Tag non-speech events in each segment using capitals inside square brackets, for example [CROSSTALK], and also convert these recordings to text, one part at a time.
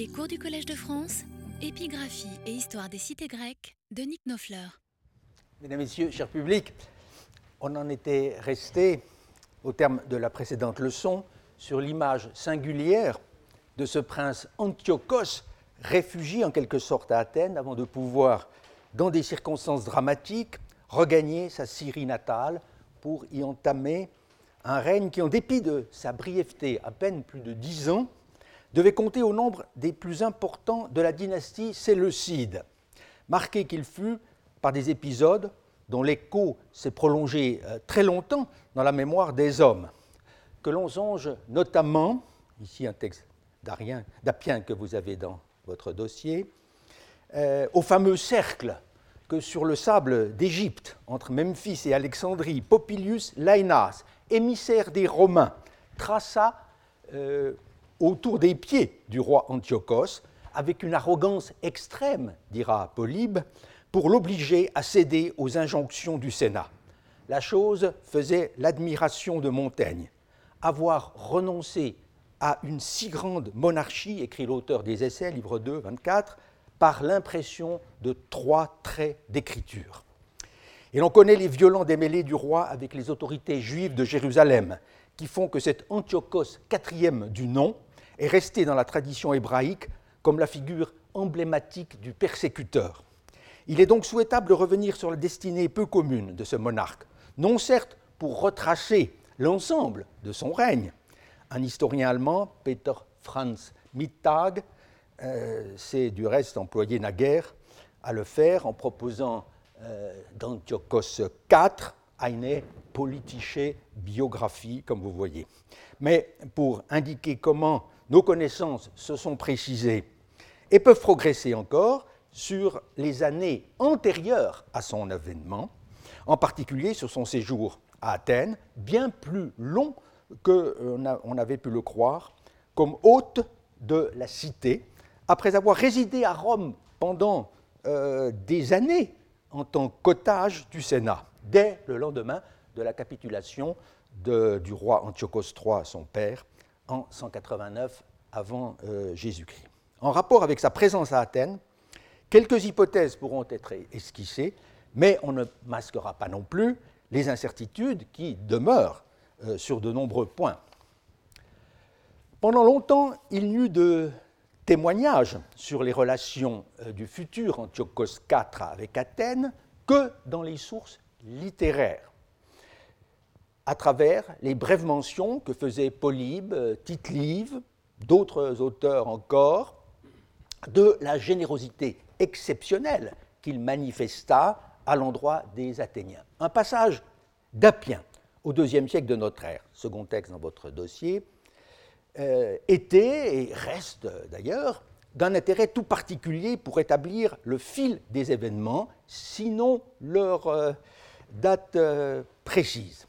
Les cours du Collège de France, épigraphie et histoire des cités grecques de Nick Nofleur. Mesdames, Messieurs, cher public, on en était resté, au terme de la précédente leçon, sur l'image singulière de ce prince Antiochos, réfugié en quelque sorte à Athènes avant de pouvoir, dans des circonstances dramatiques, regagner sa Syrie natale pour y entamer un règne qui, en dépit de sa brièveté, à peine plus de dix ans, devait compter au nombre des plus importants de la dynastie séleucide, marqué qu'il fut par des épisodes dont l'écho s'est prolongé euh, très longtemps dans la mémoire des hommes, que l'on songe notamment, ici un texte d'Apien que vous avez dans votre dossier, euh, au fameux cercle que sur le sable d'Égypte, entre Memphis et Alexandrie, Popilius Laïnas, émissaire des Romains, traça euh, autour des pieds du roi Antiochos, avec une arrogance extrême, dira Polybe, pour l'obliger à céder aux injonctions du Sénat. La chose faisait l'admiration de Montaigne. Avoir renoncé à une si grande monarchie, écrit l'auteur des Essais, livre 2, 24, par l'impression de trois traits d'écriture. Et l'on connaît les violents démêlés du roi avec les autorités juives de Jérusalem, qui font que cet Antiochos quatrième du nom est resté dans la tradition hébraïque comme la figure emblématique du persécuteur. Il est donc souhaitable de revenir sur la destinée peu commune de ce monarque, non certes pour retracer l'ensemble de son règne. Un historien allemand, Peter Franz Mittag, euh, s'est du reste employé naguère à le faire en proposant euh, d'Antiochos IV eine politische biographie, comme vous voyez. Mais pour indiquer comment nos connaissances se sont précisées et peuvent progresser encore sur les années antérieures à son avènement, en particulier sur son séjour à Athènes, bien plus long qu'on avait pu le croire, comme hôte de la cité, après avoir résidé à Rome pendant euh, des années en tant qu'otage du Sénat, dès le lendemain de la capitulation du roi Antiochos III, son père, en 189 avant euh, Jésus-Christ. En rapport avec sa présence à Athènes, quelques hypothèses pourront être esquissées, mais on ne masquera pas non plus les incertitudes qui demeurent euh, sur de nombreux points. Pendant longtemps, il n'y eut de témoignages sur les relations euh, du futur Antiochos IV avec Athènes que dans les sources littéraires, à travers les brèves mentions que faisaient Polybe, Tite-Live, d'autres auteurs encore, de la générosité exceptionnelle qu'il manifesta à l'endroit des Athéniens. Un passage d'Apien au deuxième siècle de notre ère, second texte dans votre dossier, euh, était et reste d'ailleurs d'un intérêt tout particulier pour établir le fil des événements, sinon leur euh, date euh, précise.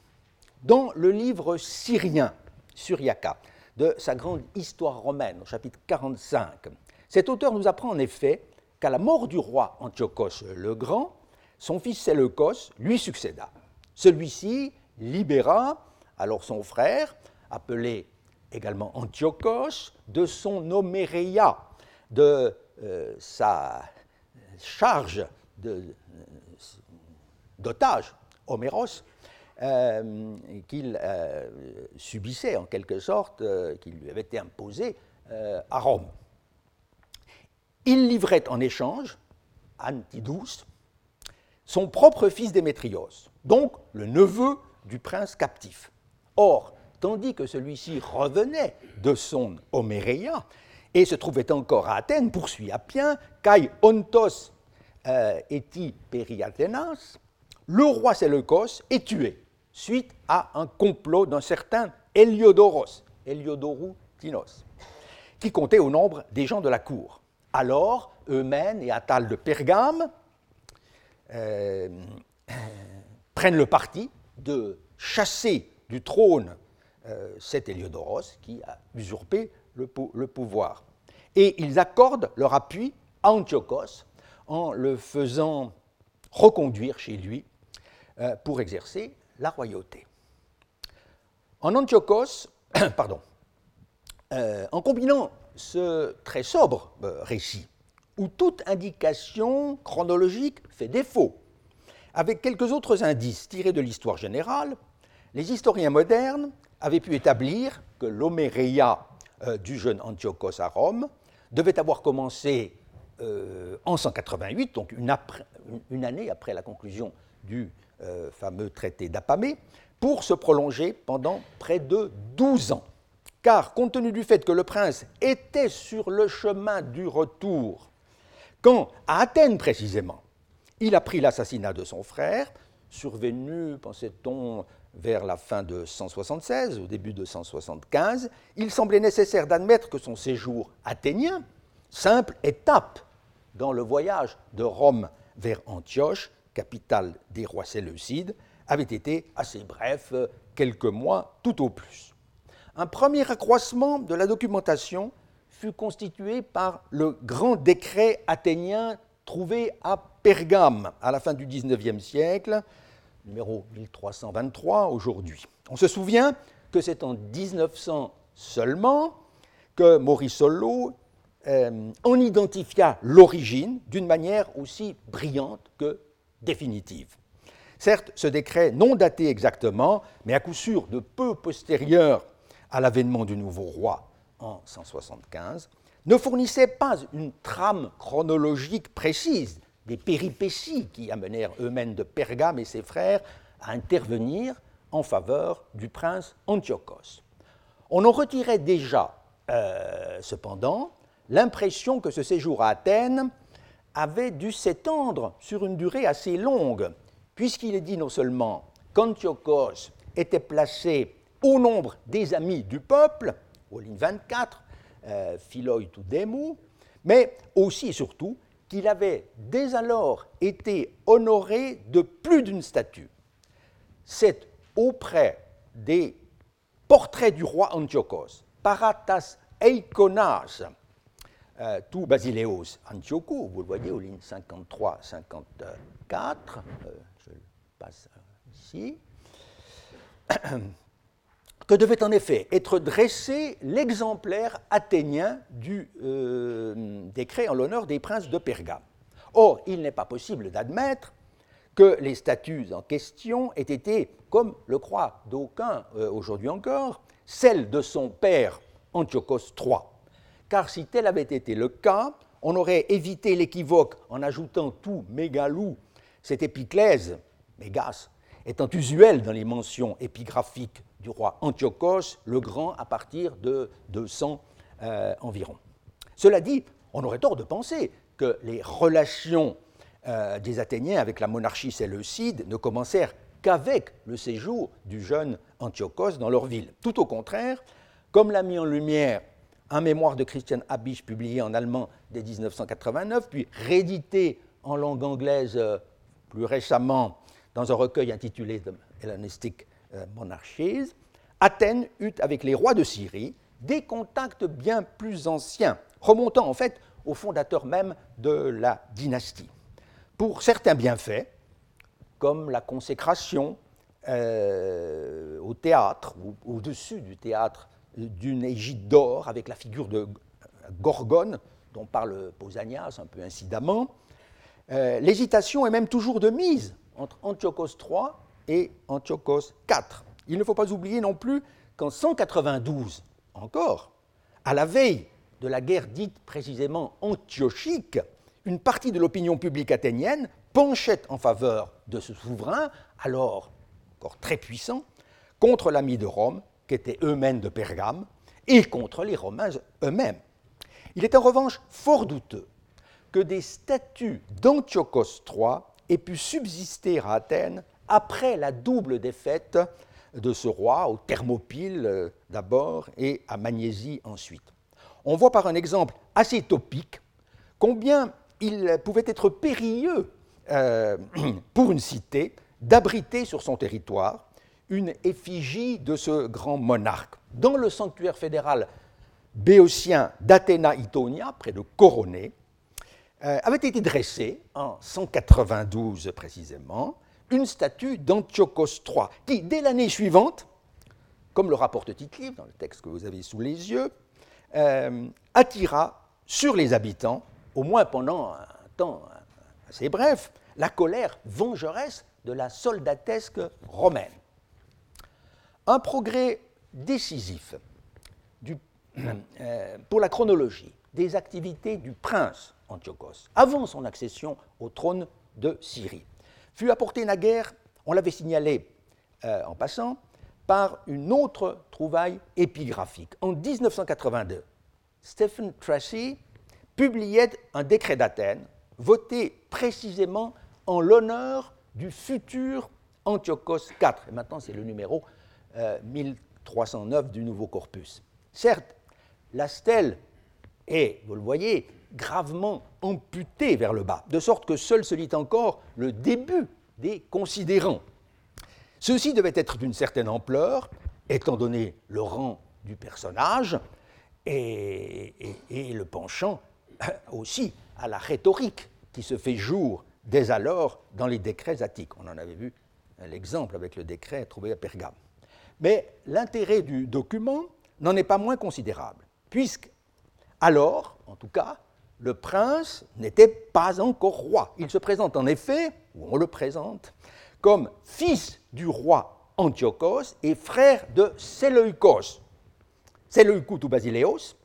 Dans le livre syrien, Syriaca, de sa grande histoire romaine, au chapitre 45. Cet auteur nous apprend en effet qu'à la mort du roi Antiochos le Grand, son fils Séleucos lui succéda. Celui-ci libéra alors son frère, appelé également Antiochos, de son homéréia, de euh, sa charge euh, d'otage, homéros, euh, qu'il euh, subissait en quelque sorte, euh, qui lui avait été imposé à Rome. Il livrait en échange, Antidous, son propre fils Démétrios, donc le neveu du prince captif. Or, tandis que celui-ci revenait de son Homéréia et se trouvait encore à Athènes, poursuit Appien, Kai Ontos eti periathenas, le roi Séleucos est tué suite à un complot d'un certain Héliodoros, Héliodorou Tinos, qui comptait au nombre des gens de la cour. Alors, Eumène et Attal de Pergame euh, prennent le parti de chasser du trône euh, cet Héliodoros qui a usurpé le, le, pouvoir. Et ils accordent leur appui à Antiochos en le faisant reconduire chez lui euh, pour exercer la royauté. En Antiochos, [COUGHS] pardon, euh, en combinant ce très sobre récit, où toute indication chronologique fait défaut. Avec quelques autres indices tirés de l'histoire générale, les historiens modernes avaient pu établir que l'homéréia euh, du jeune Antiochos à Rome devait avoir commencé euh, en 188, donc une, année après la conclusion du euh, fameux traité d'Apamée, pour se prolonger pendant près de 12 ans. Car compte tenu du fait que le prince était sur le chemin du retour, quand, à Athènes précisément, il a pris l'assassinat de son frère, survenu, pensait-on, vers la fin de 176, au début de 175, il semblait nécessaire d'admettre que son séjour athénien, simple étape dans le voyage de Rome vers Antioche, capitale des rois séleucides, avait été assez bref, quelques mois tout au plus. Un premier accroissement de la documentation fut constitué par le grand décret athénien trouvé à Pergame à la fin du XIXe siècle, numéro 1323 aujourd'hui. On se souvient que c'est en 1900 seulement que Morisolo euh, en identifia l'origine d'une manière aussi brillante que définitive. Certes, ce décret, non daté exactement, mais à coup sûr de peu postérieur à l'avènement du nouveau roi en 175, ne fournissait pas une trame chronologique précise des péripéties qui amenèrent eux-mêmes de Pergame et ses frères à intervenir en faveur du prince Antiochos. On en retirait déjà, euh, cependant, l'impression que ce séjour à Athènes avait dû s'étendre sur une durée assez longue, puisqu'il est dit non seulement qu'Antiochos était placé au nombre des amis du peuple, aux lignes 24, euh, mais aussi et surtout qu'il avait dès alors été honoré de plus d'une statue. C'est auprès des portraits du roi Antiochos, Paratas Eikonas, euh, tout Basileos Antiochou, vous le voyez aux lignes 53-54, euh, je le passe ici, [CLEARS THROAT] que devait en effet être dressé l'exemplaire athénien du euh, décret en l'honneur des princes de Pergame. Or, il n'est pas possible d'admettre que les statues en question aient été, comme le croient d'aucuns euh, aujourd'hui encore, celles de son père Antiochos III. Car si tel avait été le cas, on aurait évité l'équivoque en ajoutant tout mégalou, cette épiclèse, mégas, étant usuelle dans les mentions épigraphiques du roi Antiochos le Grand à partir de 200 euh, environ. Cela dit, on aurait tort de penser que les relations euh, des Athéniens avec la monarchie séleucide ne commencèrent qu'avec le séjour du jeune Antiochos dans leur ville. Tout au contraire, comme l'a mis en lumière un mémoire de Christian Habisch publié en allemand dès 1989, puis réédité en langue anglaise euh, plus récemment dans un recueil intitulé The Hellenistic euh, monarchies, Athènes eut avec les rois de Syrie des contacts bien plus anciens, remontant en fait au fondateur même de la dynastie. Pour certains bienfaits, comme la consécration euh, au théâtre, ou au-dessus du théâtre, d'une égide d'or avec la figure de Gorgone, dont parle Pausanias un peu incidemment, euh, l'hésitation est même toujours de mise entre Antiochos III et Antiochos IV. Il ne faut pas oublier non plus qu'en 192, encore, à la veille de la guerre dite précisément antiochique, une partie de l'opinion publique athénienne penchait en faveur de ce souverain, alors encore très puissant, contre l'ami de Rome, qui eux-mêmes de Pergame, et contre les Romains eux-mêmes. Il est en revanche fort douteux que des statues d'Antiochos III aient pu subsister à Athènes après la double défaite de ce roi, au Thermopyle euh, d'abord et à Magnésie ensuite. On voit par un exemple assez topique combien il pouvait être périlleux euh, [CLEARS THROAT] pour une cité d'abriter sur son territoire une effigie de ce grand monarque. Dans le sanctuaire fédéral béotien d'Athéna Itonia, près de Coroné, euh, avait été dressée en 192 précisément une statue d'Antiochos III, qui, dès l'année suivante, comme le rapporte tite dans le texte que vous avez sous les yeux, attira sur les habitants, au moins pendant un temps assez bref, la colère vengeresse de la soldatesque romaine. Un progrès décisif [CLEARS THROAT] euh, pour la chronologie des activités du prince Antiochos avant son accession au trône de Syrie fut apporté naguère, on l'avait signalé euh, en passant, par une autre trouvaille épigraphique. En 1982, Stephen Tracy publiait un décret d'Athènes voté précisément en l'honneur du futur Antiochos IV. Et maintenant, c'est le numéro 1309 euh, du nouveau corpus. Certes, la stèle est, vous le voyez, gravement amputée vers le bas, de sorte que seul se lit encore le début des considérants. Ceci devait être d'une certaine ampleur, étant donné le rang du personnage et, et le penchant aussi à la rhétorique qui se fait jour dès alors dans les décrets attiques. On en avait vu l'exemple avec le décret trouvé à Pergame. Mais l'intérêt du document n'en est pas moins considérable, puisque alors, en tout cas, le prince n'était pas encore roi. Il se présente en effet, ou on le présente, comme fils du roi Antiochos et frère de Séleucos. Séleucou tout Basileos,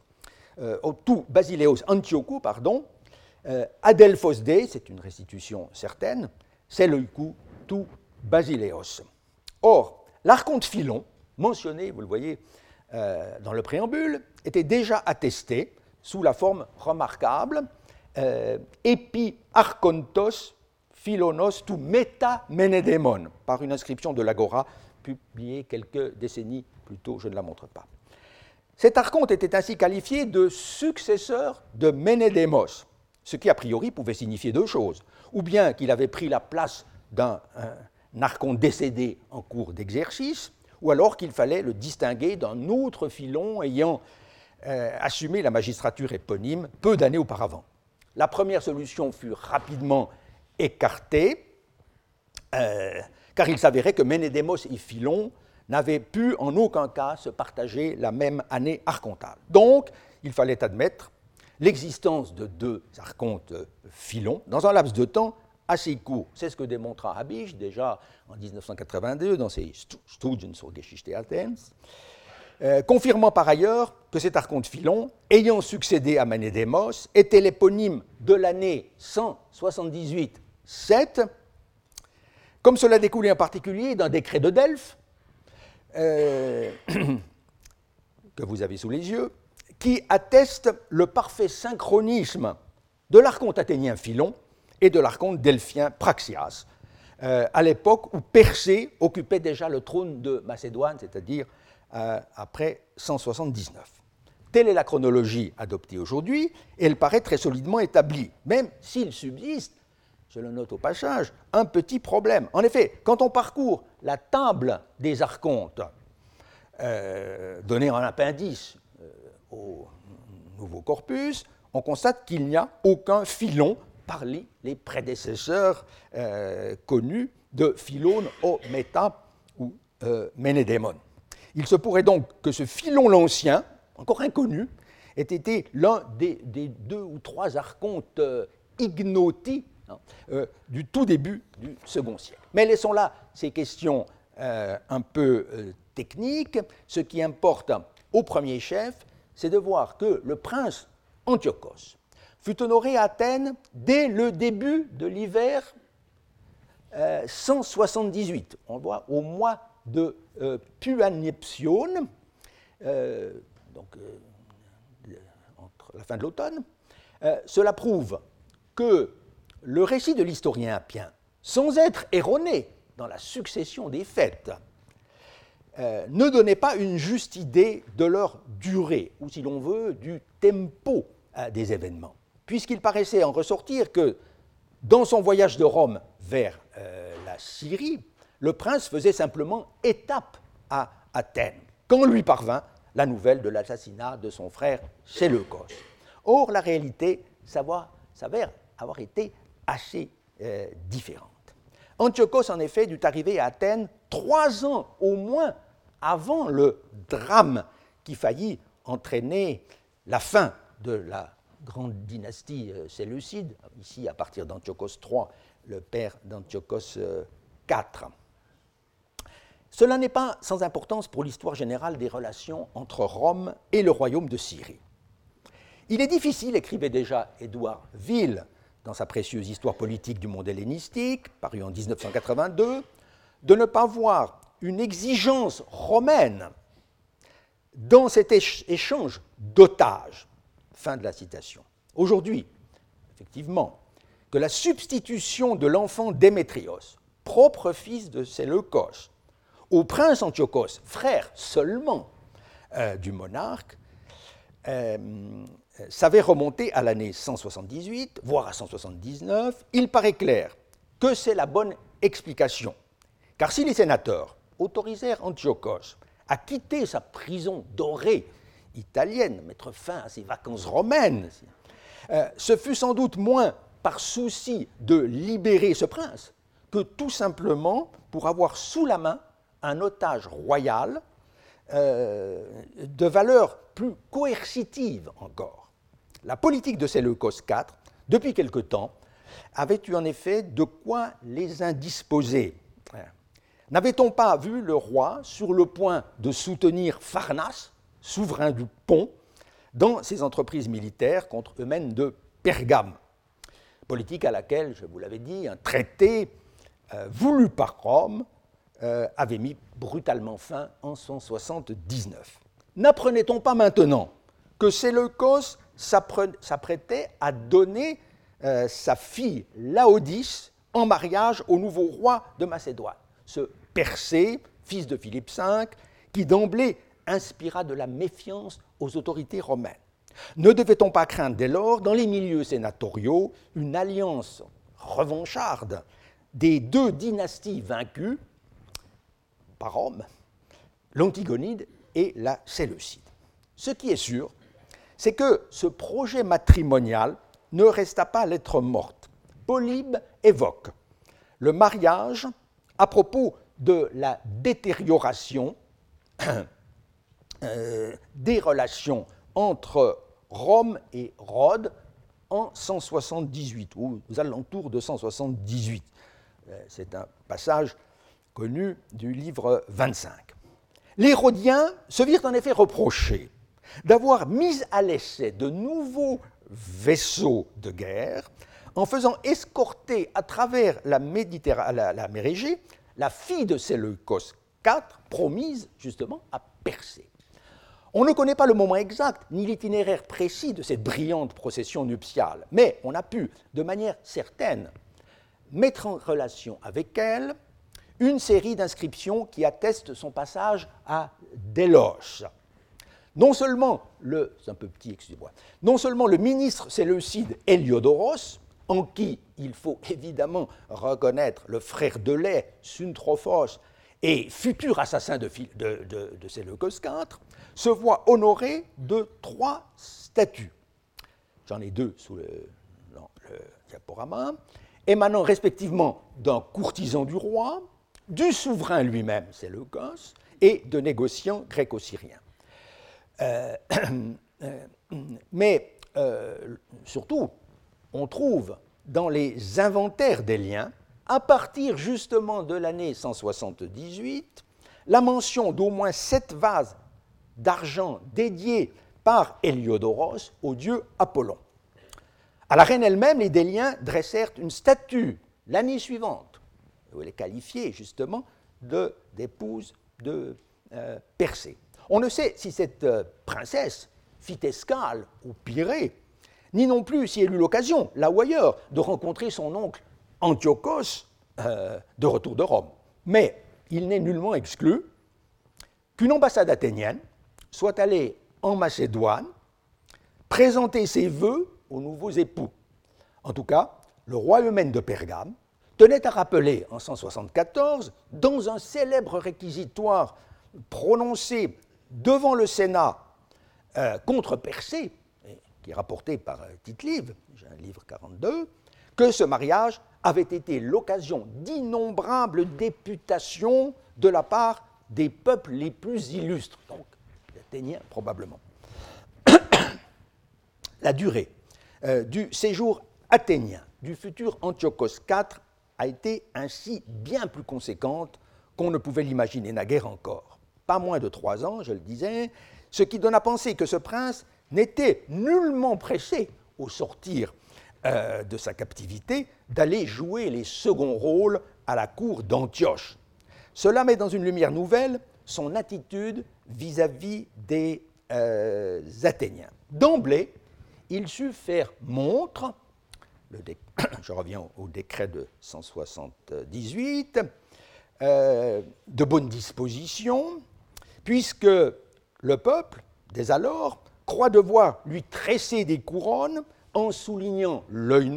euh, tout Basileos Antiochou, pardon, euh, Adelphos D, c'est une restitution certaine, Séleucou tout Basileos. Or, l'archonte Philon, mentionné, vous le voyez euh, dans le préambule, était déjà attesté sous la forme remarquable euh, Epi Archontos Philonos tu Meta Menedemon, par une inscription de l'Agora publiée quelques décennies plus tôt, je ne la montre pas. Cet archonte était ainsi qualifié de successeur de Ménédémos, ce qui a priori pouvait signifier deux choses. Ou bien qu'il avait pris la place d'un archonte décédé en cours d'exercice, ou alors qu'il fallait le distinguer d'un autre filon ayant euh, assumé la magistrature éponyme peu d'années auparavant. La première solution fut rapidement écartée, euh, car il s'avérait que Ménédémos et Philon n'avaient pu en aucun cas se partager la même année archontale. Donc, il fallait admettre l'existence de deux archontes Philon dans un laps de temps assez court. C'est ce que démontra Habisch déjà en 1982 dans ses Studien sur Geschichte Athens, euh, confirmant par ailleurs que cet archonte Philon, ayant succédé à Manédémos, était l'éponyme de l'année 178-7, comme cela découlait en particulier d'un décret de Delphes, euh, [COUGHS] que vous avez sous les yeux, qui atteste le parfait synchronisme de l'archonte athénien Philon et de l'archonte delphien Praxias, euh, à l'époque où Persée occupait déjà le trône de Macédoine, c'est-à-dire euh, après 179. Telle est la chronologie adoptée aujourd'hui, et elle paraît très solidement établie, même s'il subsiste, je le note au passage, un petit problème. En effet, quand on parcourt la table des archontes, euh, donnée en appendice au nouveau corpus, on constate qu'il n'y a aucun filon parmi les prédécesseurs euh, connus de Philone au Méta ou euh, Ménédémon. Il se pourrait donc que ce Philon l'Ancien, encore inconnu, ait été l'un des, deux ou trois archontes euh, ignoti hein, du tout début du second siècle. Mais laissons là ces questions un peu techniques. Ce qui importe au premier chef, c'est de voir que le prince Antiochos fut honoré à Athènes dès le début de l'hiver 178. Euh, On voit au mois de euh, euh donc euh, entre la fin de l'automne. cela prouve que le récit de l'historien Appien, sans être erroné dans la succession des fêtes, ne donnait pas une juste idée de leur durée, ou si l'on veut, du tempo des événements, puisqu'il paraissait en ressortir que dans son voyage de Rome vers euh, la Syrie, le prince faisait simplement étape à Athènes, quand lui parvint la nouvelle de l'assassinat de son frère Séleucos. Or, la réalité s'avère avoir été assez différente. Antiochos, en effet, dut arriver à Athènes trois ans au moins avant le drame qui faillit entraîner la fin de la grande dynastie euh, séleucide, ici à partir d'Antiochos III, le père d'Antiochos IV. Cela n'est pas sans importance pour l'histoire générale des relations entre Rome et le royaume de Syrie. Il est difficile, écrivait déjà Édouard Ville dans sa précieuse Histoire politique du monde hellénistique, parue en 1982, de ne pas voir une exigence romaine dans cet échange d'otages. Fin de la citation. Aujourd'hui, effectivement, que la substitution de l'enfant Démétrios, propre fils de Séleucos, au prince Antiochos, frère seulement euh, du monarque, euh, savait remonter à l'année 178, voire à 179, il paraît clair que c'est la bonne explication. Car si les sénateurs autorisèrent Antiochos à quitter sa prison dorée italienne, mettre fin à ses vacances romaines, euh, ce fut sans doute moins par souci de libérer ce prince que tout simplement pour avoir sous la main un otage royal euh, de valeur plus coercitive encore. La politique de Séleucos IV, depuis quelque temps, avait eu en effet de quoi les indisposer. N'avait-on pas vu le roi sur le point de soutenir Pharnas, souverain du pont, dans ses entreprises militaires contre Eumène de Pergame Politique à laquelle, je vous l'avais dit, un traité euh, voulu par Rome euh, avait mis brutalement fin en 179. N'apprenait-on pas maintenant que Séleucos s'apprêtait à donner euh, sa fille Laodice en mariage au nouveau roi de Macédoine, ce Persée, fils de Philippe V, qui d'emblée inspira de la méfiance aux autorités romaines. Ne devait-on pas craindre dès lors, dans les milieux sénatoriaux, une alliance revancharde des deux dynasties vaincues, par Rome, l'Antigonide et la Séleucide? Ce qui est sûr, c'est que ce projet matrimonial ne resta pas lettre morte. Polybe évoque le mariage à propos de la détérioration [CLEARS THROAT] euh, des relations entre Rome et Rhodes en 178, ou aux alentours de 178. Euh, c'est un passage connu du livre 25. Les Rhodiens se virent en effet reprocher d'avoir mis à l'essai de nouveaux vaisseaux de guerre en faisant escorter à travers la, Méditerranée, la, la mer Égée la fille de Séleucos IV, promise justement à Persée. On ne connaît pas le moment exact ni l'itinéraire précis de cette brillante procession nuptiale, mais on a pu, de manière certaine, mettre en relation avec elle une série d'inscriptions qui attestent son passage à Délos. Non seulement le, un peu petit, non seulement le ministre séleucide Héliodoros, en qui il faut évidemment reconnaître le frère de lait, Suntrophos, et futur assassin de, de, de, Séleucos IV, se voit honoré de trois statues. J'en ai deux sous le, diaporama, émanant respectivement d'un courtisan du roi, du souverain lui-même, c'est le gosse, et de négociants gréco-syriens. Euh, [CLEARS THROAT] mais euh, surtout, on trouve dans les inventaires des liens, à partir justement de l'année 178, la mention d'au moins sept vases d'argent dédiés par Héliodoros au dieu Apollon. À la reine elle-même, les Déliens dressèrent une statue l'année suivante elle est qualifiée justement d'épouse de, euh, Persée. On ne sait si cette euh, princesse fit escale au Pirée, ni non plus si elle eut l'occasion, là ou ailleurs, de rencontrer son oncle Antiochos euh, de retour de Rome. Mais il n'est nullement exclu qu'une ambassade athénienne soit allée en Macédoine présenter ses vœux aux nouveaux époux. En tout cas, le roi Eumène de Pergame tenait à rappeler en 174, dans un célèbre réquisitoire prononcé devant le Sénat euh, contre Persée, qui est rapporté par euh, Tite-Live, j'ai un livre 42, que ce mariage avait été l'occasion d'innombrables députations de la part des peuples les plus illustres, probablement. [COUGHS] La durée du séjour athénien du futur Antiochos IV a été ainsi bien plus conséquente qu'on ne pouvait l'imaginer naguère encore. Pas moins de trois ans, je le disais, ce qui donne à penser que ce prince n'était nullement pressé au sortir euh, de sa captivité d'aller jouer les seconds rôles à la cour d'Antioche. Cela met dans une lumière nouvelle son attitude vis-à-vis des euh, Athéniens. D'emblée, il sut faire montre, [COUGHS] je reviens au décret de 178, euh, de bonne disposition, puisque le peuple, dès alors, croit devoir lui tresser des couronnes en soulignant l'œil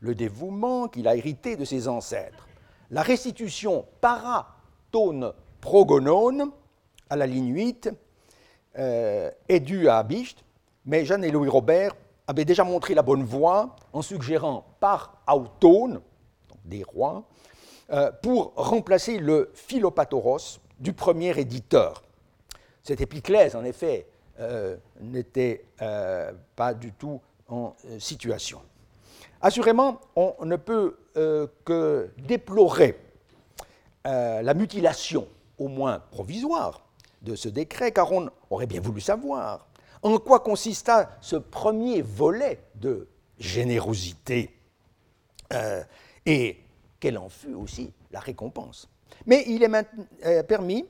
le dévouement qu'il a hérité de ses ancêtres. La restitution paratone progonone, à la ligne 8, euh, est due à Abicht, mais Jeanne et Louis Robert avaient déjà montré la bonne voie en suggérant par autone, des rois, euh, pour remplacer le philopatoros du premier éditeur. Cette épiclèse, en effet, euh, n'était pas du tout en situation. Assurément, on ne peut que déplorer la mutilation, au moins provisoire, de ce décret, car on aurait bien voulu savoir en quoi consista ce premier volet de générosité et quelle en fut aussi la récompense. Mais il est permis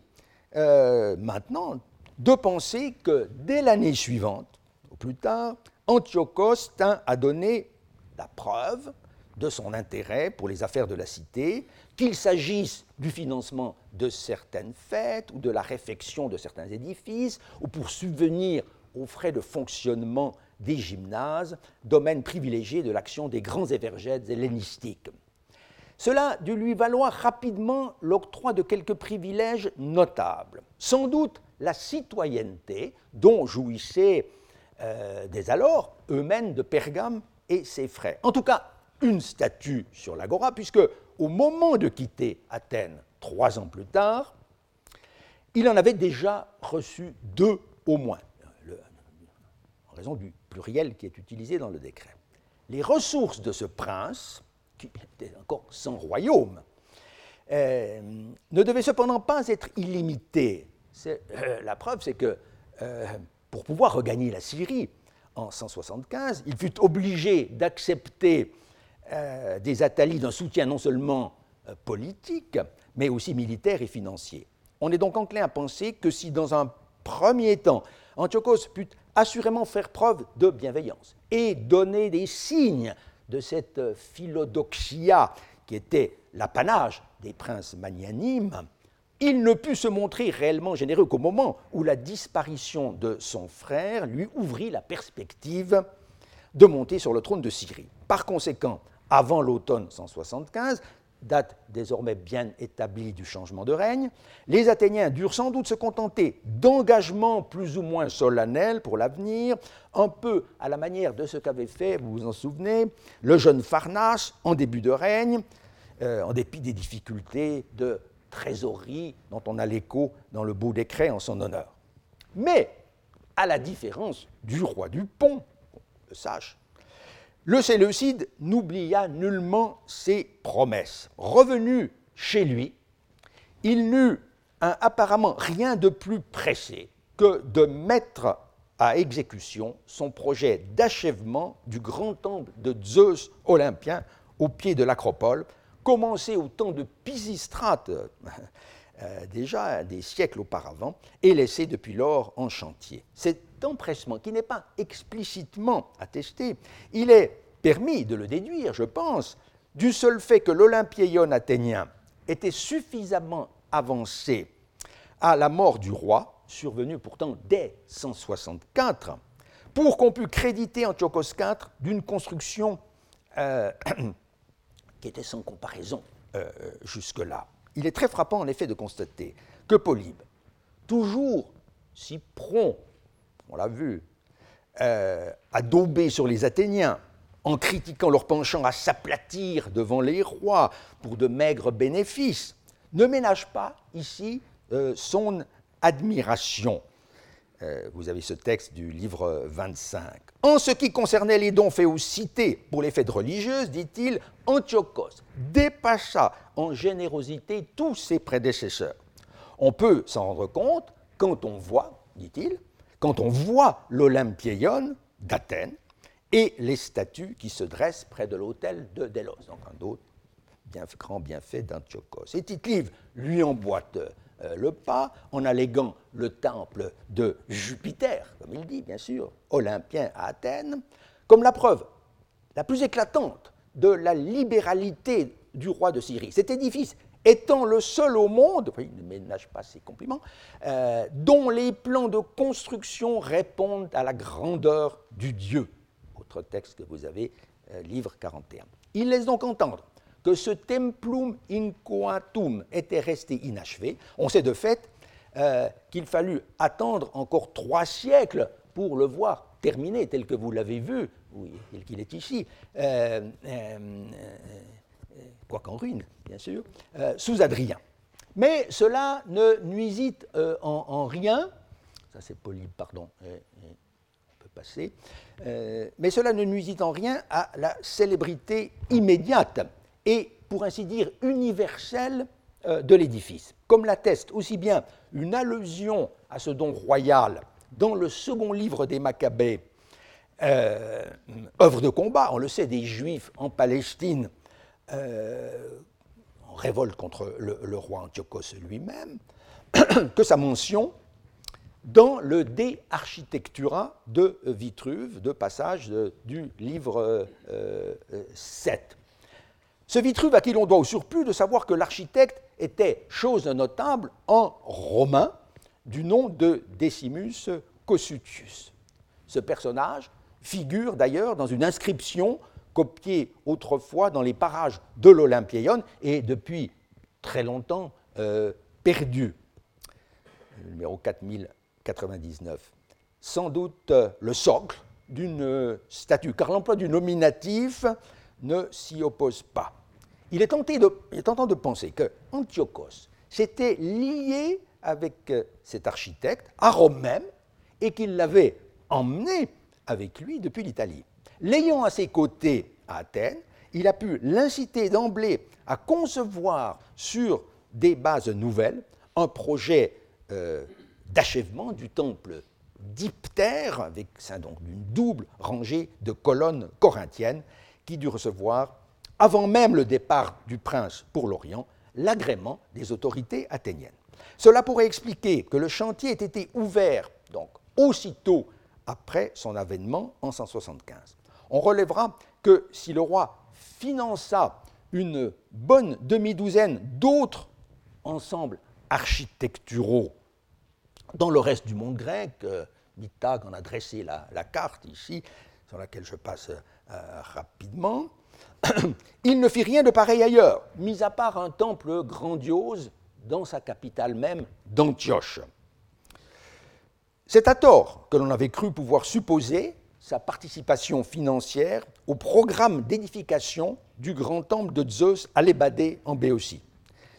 maintenant de penser que dès l'année suivante, au plus tard, Antiochos tint à donner la preuve de son intérêt pour les affaires de la cité, qu'il s'agisse du financement de certaines fêtes ou de la réfection de certains édifices, ou pour subvenir aux frais de fonctionnement des gymnases, domaine privilégié de l'action des grands évergètes hellénistiques. Cela dut lui valoir rapidement l'octroi de quelques privilèges notables. Sans doute la citoyenneté dont jouissait euh, des alors, Eumène de Pergame et ses frères. En tout cas, une statue sur l'agora, puisque au moment de quitter Athènes, trois ans plus tard, il en avait déjà reçu deux au moins, en raison du pluriel qui est utilisé dans le décret. Les ressources de ce prince, qui était encore sans royaume, euh, ne devaient cependant pas être illimitées. Euh, la preuve, c'est que pour pouvoir regagner la Syrie en 175, il fut obligé d'accepter euh, des atalies d'un soutien non seulement euh, politique, mais aussi militaire et financier. On est donc enclin à penser que si dans un premier temps, Antiochos put assurément faire preuve de bienveillance et donner des signes de cette euh, philodoxia qui était l'apanage des princes magnanimes, il ne put se montrer réellement généreux qu'au moment où la disparition de son frère lui ouvrit la perspective de monter sur le trône de Syrie. Par conséquent, avant l'automne 175, date désormais bien établie du changement de règne, les Athéniens durent sans doute se contenter d'engagements plus ou moins solennels pour l'avenir, un peu à la manière de ce qu'avait fait, vous vous en souvenez, le jeune Pharnace en début de règne, euh, en dépit des difficultés de trésorerie dont on a l'écho dans le beau décret en son honneur. Mais, à la différence du roi du pont, le sache, le Séleucide n'oublia nullement ses promesses. Revenu chez lui, il n'eut apparemment rien de plus pressé que de mettre à exécution son projet d'achèvement du grand temple de Zeus olympien au pied de l'acropole, commencé au temps de Pisistrate, euh, déjà des siècles auparavant, et laissé depuis lors en chantier. Cet empressement, qui n'est pas explicitement attesté, il est permis de le déduire, je pense, du seul fait que l'Olympieion athénien était suffisamment avancé à la mort du roi, survenue pourtant dès 164, pour qu'on pût créditer Antiochos IV d'une construction euh, [COUGHS] qui était sans comparaison euh, jusque-là. Il est très frappant en effet de constater que Polybe, toujours si prompt, on l'a vu, euh, à dauber sur les Athéniens, en critiquant leur penchant à s'aplatir devant les rois pour de maigres bénéfices, ne ménage pas ici euh, son admiration euh, vous avez ce texte du livre 25. En ce qui concernait les dons faits aux cités pour les fêtes religieuses, dit-il, Antiochos dépassa en générosité tous ses prédécesseurs. On peut s'en rendre compte quand on voit, dit-il, quand on voit l'Olympieion d'Athènes et les statues qui se dressent près de l'autel de Délos, donc un autre bien, grand bienfait d'Antiochos. Et Tite-Live lui emboîte euh, le pas en alléguant le temple de Jupiter, comme il dit bien sûr, olympien à Athènes, comme la preuve la plus éclatante de la libéralité du roi de Syrie. Cet édifice étant le seul au monde, il ne ménage pas ses compliments, euh, dont les plans de construction répondent à la grandeur du Dieu. Autre texte que vous avez, euh, livre 41. Il laisse donc entendre que ce templum incoatum était resté inachevé. On sait de fait euh, qu'il fallut attendre encore trois siècles pour le voir terminé tel que vous l'avez vu, tel qu'il est ici, euh, euh, quoiqu'en ruine, bien sûr, sous Adrien. Mais cela ne nuisit en, rien, ça c'est poli, pardon, on peut passer, mais cela ne nuisit en rien à la célébrité immédiate et, pour ainsi dire, universel euh, de l'édifice. Comme l'atteste aussi bien une allusion à ce don royal dans le second livre des Maccabées, euh, œuvre de combat, on le sait, des Juifs en Palestine, euh, en révolte contre le, roi Antiochos lui-même, [CLEARS THROAT] que sa mention dans le De Architectura de Vitruve, de passage du livre 7. Ce Vitruve à qui l'on doit au surplus de savoir que l'architecte était, chose notable, un Romain du nom de Decimus Cossutius. Ce personnage figure d'ailleurs dans une inscription copiée autrefois dans les parages de l'Olympieion et depuis très longtemps euh, perdue. Numéro 4099. Sans doute euh, le socle d'une statue, car l'emploi du nominatif ne s'y oppose pas. Il est, tentant de penser que Antiochos s'était lié avec euh, cet architecte à Rome même et qu'il l'avait emmené avec lui depuis l'Italie. L'ayant à ses côtés à Athènes, il a pu l'inciter d'emblée à concevoir sur des bases nouvelles un projet euh, d'achèvement du temple diptère, avec donc une double rangée de colonnes corinthiennes qui dut recevoir, avant même le départ du prince pour l'Orient, l'agrément des autorités athéniennes. Cela pourrait expliquer que le chantier ait été ouvert donc aussitôt après son avènement en 175. On relèvera que si le roi finança une bonne demi-douzaine d'autres ensembles architecturaux dans le reste du monde grec, euh, en a dressé la, la, carte ici, sur laquelle je passe euh, rapidement. [CLEARS THROAT] Il ne fit rien de pareil ailleurs, mis à part un temple grandiose dans sa capitale même, d'Antioche. C'est à tort que l'on avait cru pouvoir supposer sa participation financière au programme d'édification du grand temple de Zeus à l'Ébadé en Béotie.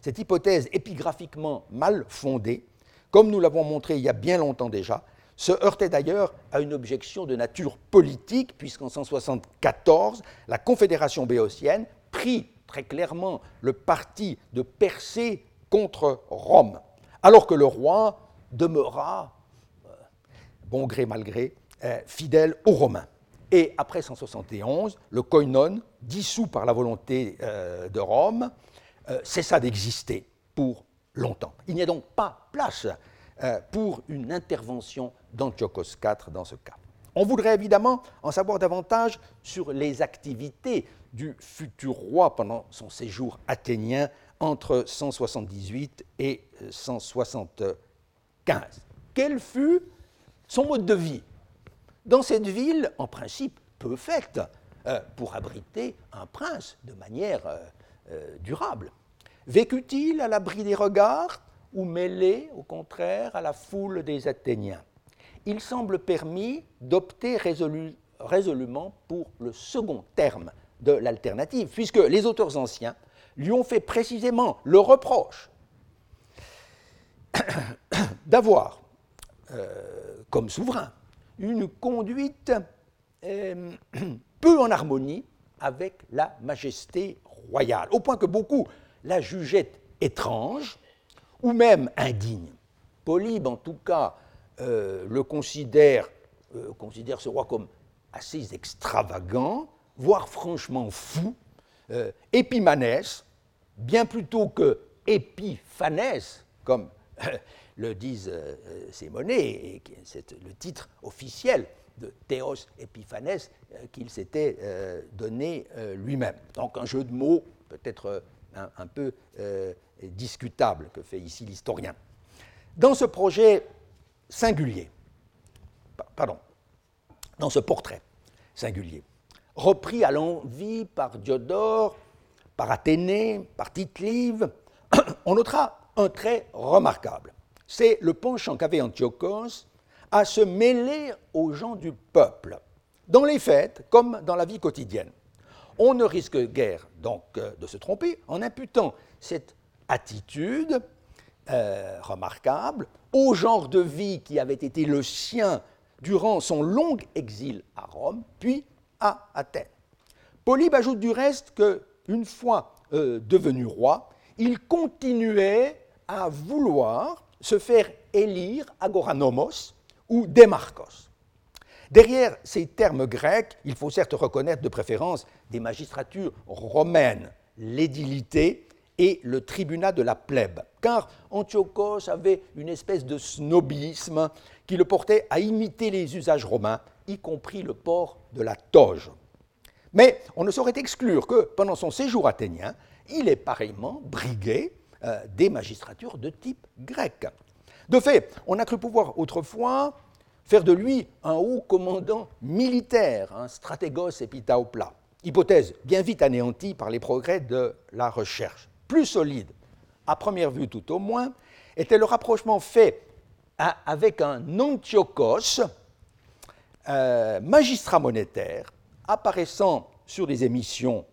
Cette hypothèse épigraphiquement mal fondée, comme nous l'avons montré il y a bien longtemps déjà, se heurtait d'ailleurs à une objection de nature politique, puisqu'en 174, la Confédération béotienne prit très clairement le parti de percer contre Rome, alors que le roi demeura, euh, bon gré mal gré, euh, fidèle aux Romains. Et après 171, le koinon, dissous par la volonté euh, de Rome, cessa d'exister pour longtemps. Il n'y a donc pas place euh, pour une intervention d'Antiochos IV dans ce cas. On voudrait évidemment en savoir davantage sur les activités du futur roi pendant son séjour athénien entre 178 et 175. Quel fut son mode de vie? Dans cette ville, en principe, peu faite euh, pour abriter un prince de manière euh, durable. Vécut-il à l'abri des regards? Ou mêlé, au contraire, à la foule des Athéniens. Il semble permis d'opter résolument pour le second terme de l'alternative, puisque les auteurs anciens lui ont fait précisément le reproche [COUGHS] d'avoir comme souverain, une conduite [COUGHS] peu en harmonie avec la majesté royale, au point que beaucoup la jugeaient étrange ou même indigne. Polybe, en tout cas, le considère, considère ce roi comme assez extravagant, voire franchement fou, euh, Épimanès, bien plutôt que Épiphanès, comme euh, le disent euh, ces monnaies, et c'est le titre officiel de Théos Épiphanès qu'il s'était donné lui-même. Donc un jeu de mots peut-être un, peu discutable que fait ici l'historien. Dans ce projet singulier, pardon, dans ce portrait singulier, repris à l'envie par Diodore, par Athénée, par Tite-Live, [CLEARS THROAT] on notera un trait remarquable. C'est le penchant qu'avait Antiochos à se mêler aux gens du peuple, dans les fêtes comme dans la vie quotidienne. On ne risque guère donc euh, de se tromper en imputant cette attitude euh, remarquable au genre de vie qui avait été le sien durant son long exil à Rome, puis à Athènes. Polybe ajoute du reste qu'une fois euh, devenu roi, il continuait à vouloir se faire élire agoranomos ou démarchos. Derrière ces termes grecs, il faut certes reconnaître de préférence des magistratures romaines, l'édilité et le tribunat de la plèbe, car Antiochos avait une espèce de snobisme qui le portait à imiter les usages romains, y compris le port de la toge. Mais on ne saurait exclure que pendant son séjour athénien, il ait pareillement brigué euh, des magistratures de type grec. De fait, on a cru pouvoir autrefois faire de lui un haut commandant militaire, un stratégos epitaopla, hypothèse bien vite anéantie par les progrès de la recherche. Plus solide, à première vue tout au moins, était le rapprochement fait avec un Antiochos, euh, magistrat monétaire, apparaissant sur des émissions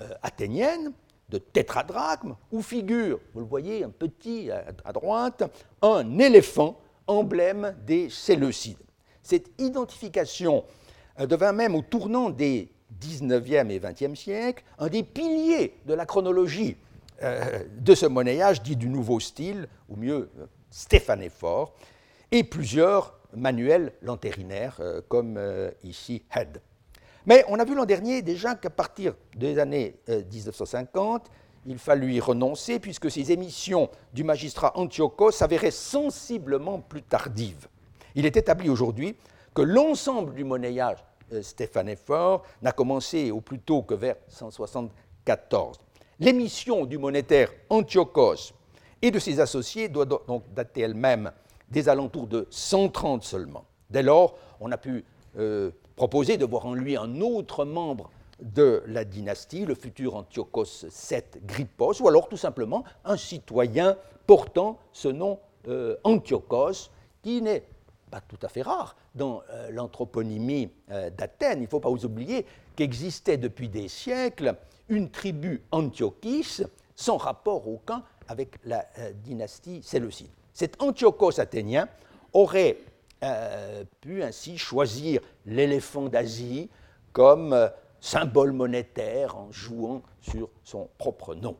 euh, athéniennes de tétradrachmes, où figure, vous le voyez, un petit à, droite, un éléphant, emblème des Séleucides. Cette identification euh, devint même au tournant des 19e et 20e siècles un des piliers de la chronologie de ce monnayage dit du nouveau style, ou mieux stéphanéphore, et plusieurs manuels lantérinaires, euh, comme euh, ici Head. Mais on a vu l'an dernier déjà qu'à partir des années 1950, euh, il fallut y renoncer puisque ces émissions du magistrat Antiochos s'avéraient sensiblement plus tardives. Il est établi aujourd'hui que l'ensemble du monnayage stéphanéphore n'a commencé au plus tôt que vers 174. L'émission du monétaire Antiochos et de ses associés doit donc dater elle-même des alentours de 130 seulement. Dès lors, on a pu euh, proposer de voir en lui un autre membre de la dynastie, le futur Antiochos VII Grippos, ou alors tout simplement un citoyen portant ce nom euh, Antiochos, qui n'est pas tout à fait rare dans euh, l'anthroponymie d'Athènes. Il ne faut pas vous oublier qu'existait depuis des siècles une tribu Antiochis sans rapport aucun avec la dynastie séleucide. Cet Antiochos athénien aurait euh, pu ainsi choisir l'éléphant d'Asie comme euh, symbole monétaire en jouant sur son propre nom.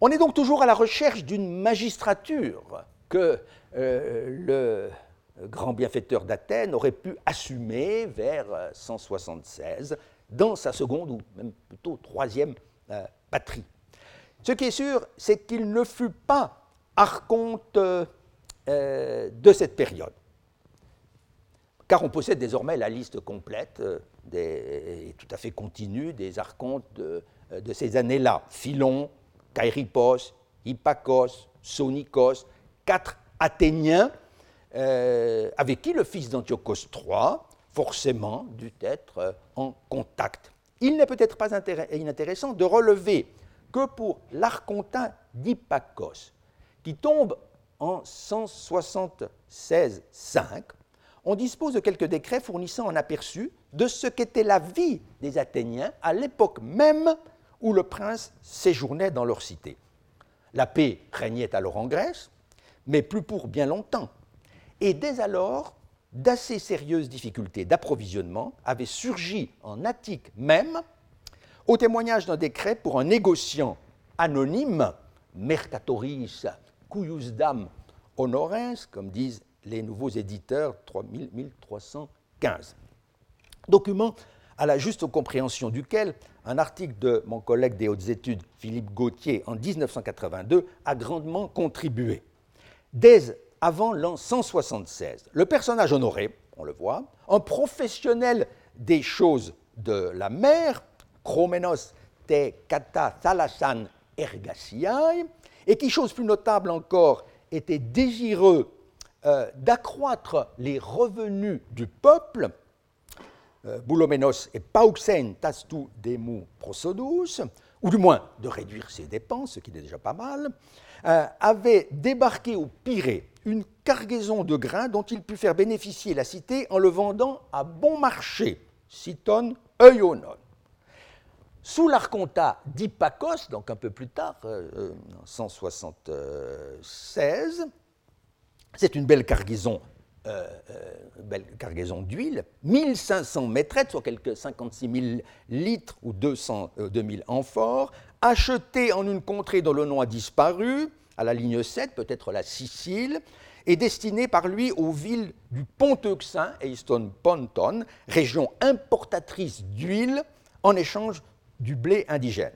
On est donc toujours à la recherche d'une magistrature que euh, le grand bienfaiteur d'Athènes aurait pu assumer vers 176 dans sa seconde ou même plutôt troisième patrie. Ce qui est sûr, c'est qu'il ne fut pas archonte euh, de cette période. Car on possède désormais la liste complète euh, et tout à fait continue des archontes de, euh, ces années-là. Philon, Kairipos, Hippakos, Sonikos, quatre Athéniens avec qui le fils d'Antiochos III, forcément, dut être en contact. Il n'est peut-être pas inintéressant de relever que pour l'archontin d'Hippakos, qui tombe en 176-5, on dispose de quelques décrets fournissant un aperçu de ce qu'était la vie des Athéniens à l'époque même où le prince séjournait dans leur cité. La paix régnait alors en Grèce, mais plus pour bien longtemps. Et dès alors, d'assez sérieuses difficultés d'approvisionnement avaient surgi en Attique même, au témoignage d'un décret pour un négociant anonyme, Mercatoris cuiusdam honores, comme disent les nouveaux éditeurs 1315. Document à la juste compréhension duquel un article de mon collègue des hautes études Philippe Gauthier en 1982 a grandement contribué. Dès avant l'an 176, le personnage honoré, on le voit, un professionnel des choses de la mer, Chromenos te kata thalasan ergasiai, et qui, chose plus notable encore, était désireux euh, d'accroître les revenus du peuple, euh, Boulomenos et Pauxen tastu demu prosodus, ou du moins de réduire ses dépenses, ce qui est déjà pas mal, euh, avait débarqué au Pirée une cargaison de grains dont il put faire bénéficier la cité en le vendant à bon marché, Citon Euonon. Sous l'archontat d'Hippacos, donc un peu plus tard, euh, 176, c'est une belle cargaison, euh, euh, belle cargaison d'huile, 1500 métrettes, soit quelques 56 000 litres ou 200, 2000 euh, amphores, achetée en une contrée dont le nom a disparu, à la ligne 7, peut-être la Sicile, et destinée par lui aux villes du Pont-Euxin et Easton Ponton, région importatrice d'huile en échange du blé indigène.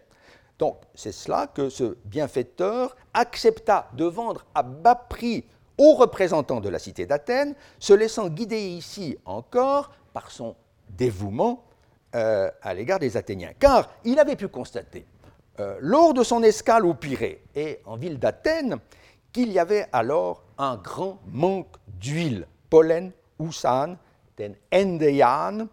Donc c'est cela que ce bienfaiteur accepta de vendre à bas prix aux représentants de la cité d'Athènes, se laissant guider ici encore par son dévouement euh, à l'égard des Athéniens. Car il avait pu constater, euh, lors de son escale au Pirée et en ville d'Athènes, qu'il y avait alors un grand manque d'huile, pollen, ousan, ten endeian,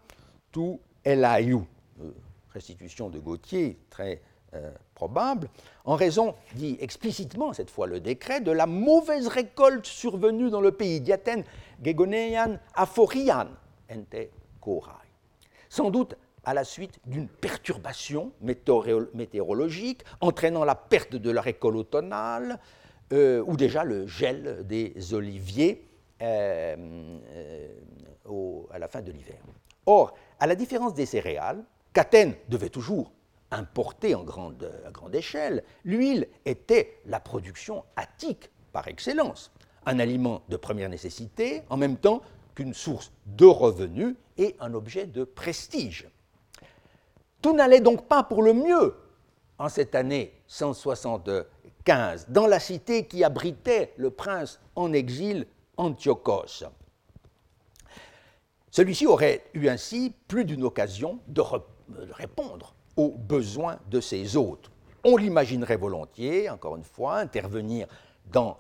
tu elaiou. Euh, restitution de Gauthier, très euh, probable, en raison, dit explicitement cette fois le décret, de la mauvaise récolte survenue dans le pays d'Athènes, Gegoneian Aphorian, ente korai. Sans doute à la suite d'une perturbation météorologique entraînant la perte de la récolte automnale euh, ou déjà le gel des oliviers euh, euh, à la fin de l'hiver. Or, à la différence des céréales, qu'Athènes devait toujours importer en grande, à grande échelle, l'huile était la production attique par excellence, un aliment de première nécessité en même temps qu'une source de revenus et un objet de prestige. Tout n'allait donc pas pour le mieux en cette année 175 dans la cité qui abritait le prince en exil Antiochos. Celui-ci aurait eu ainsi plus d'une occasion de, répondre aux besoins de ses hôtes. On l'imaginerait volontiers, encore une fois, intervenir dans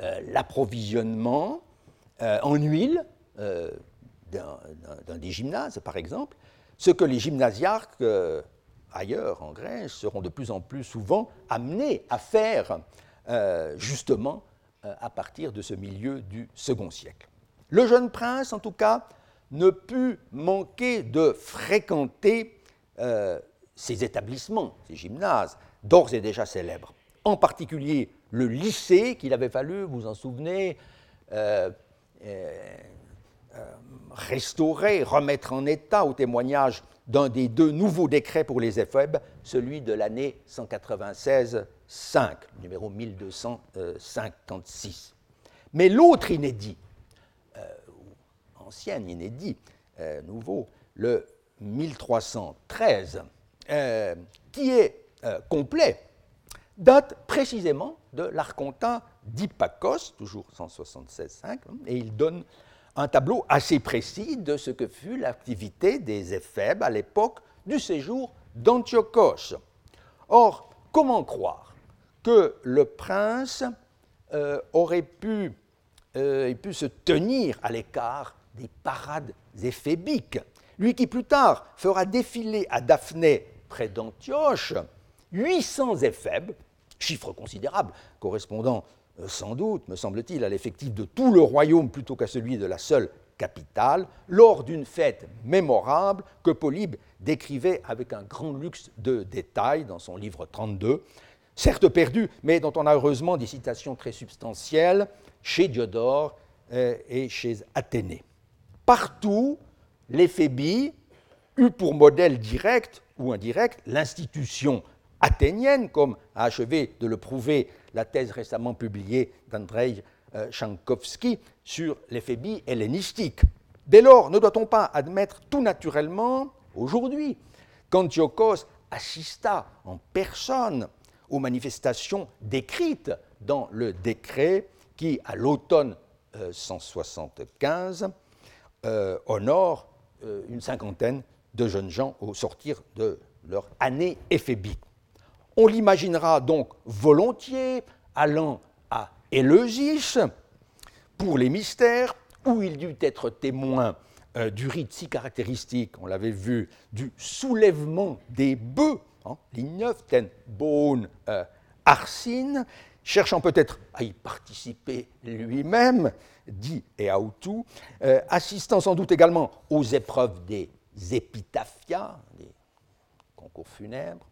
euh, l'approvisionnement euh, en huile euh, d'un des gymnases, par exemple, ce que les gymnasiarques euh, ailleurs en Grèce seront de plus en plus souvent amenés à faire euh, justement euh, à partir de ce milieu du second siècle. Le jeune prince, en tout cas, ne put manquer de fréquenter ces établissements, ces gymnases, d'ores et déjà célèbres. En particulier le lycée qu'il avait fallu, vous en souvenez, restaurer, remettre en état au témoignage d'un des deux nouveaux décrets pour les éphèbes, celui de l'année 196-5, numéro 1256. Mais l'autre inédit, euh, ancien inédit, euh, nouveau, le 1313, qui est complet, date précisément de l'archontat d'Hippacos, toujours 176-5, et il donne un tableau assez précis de ce que fut l'activité des éphèbes à l'époque du séjour d'Antiochos. Or, comment croire que le prince euh, aurait pu, euh, pu se tenir à l'écart des parades éphébiques, lui qui plus tard fera défiler à Daphné près d'Antioche 800 éphèbes, chiffre considérable correspondant sans doute, me semble-t-il, à l'effectif de tout le royaume plutôt qu'à celui de la seule capitale, lors d'une fête mémorable que Polybe décrivait avec un grand luxe de détails dans son livre 32, certes perdu, mais dont on a heureusement des citations très substantielles chez Diodore et chez Athénée. Partout, l'éphébie eut pour modèle direct ou indirect l'institution athénienne, comme a achevé de le prouver la thèse récemment publiée d'Andrei Chankowski sur l'éphébie hellénistique. Dès lors, ne doit-on pas admettre tout naturellement, aujourd'hui, qu'Antiochos assista en personne aux manifestations décrites dans le décret qui, à l'automne 175, euh, euh, honore euh, une cinquantaine de jeunes gens au sortir de leur année éphébique. On l'imaginera donc volontiers allant à Éleusis pour les mystères, où il dut être témoin du rite si caractéristique, on l'avait vu, du soulèvement des bœufs, hein, ten bone arsine, cherchant peut-être à y participer lui-même, dit Eautu, euh, assistant sans doute également aux épreuves des épitaphias, des concours funèbres,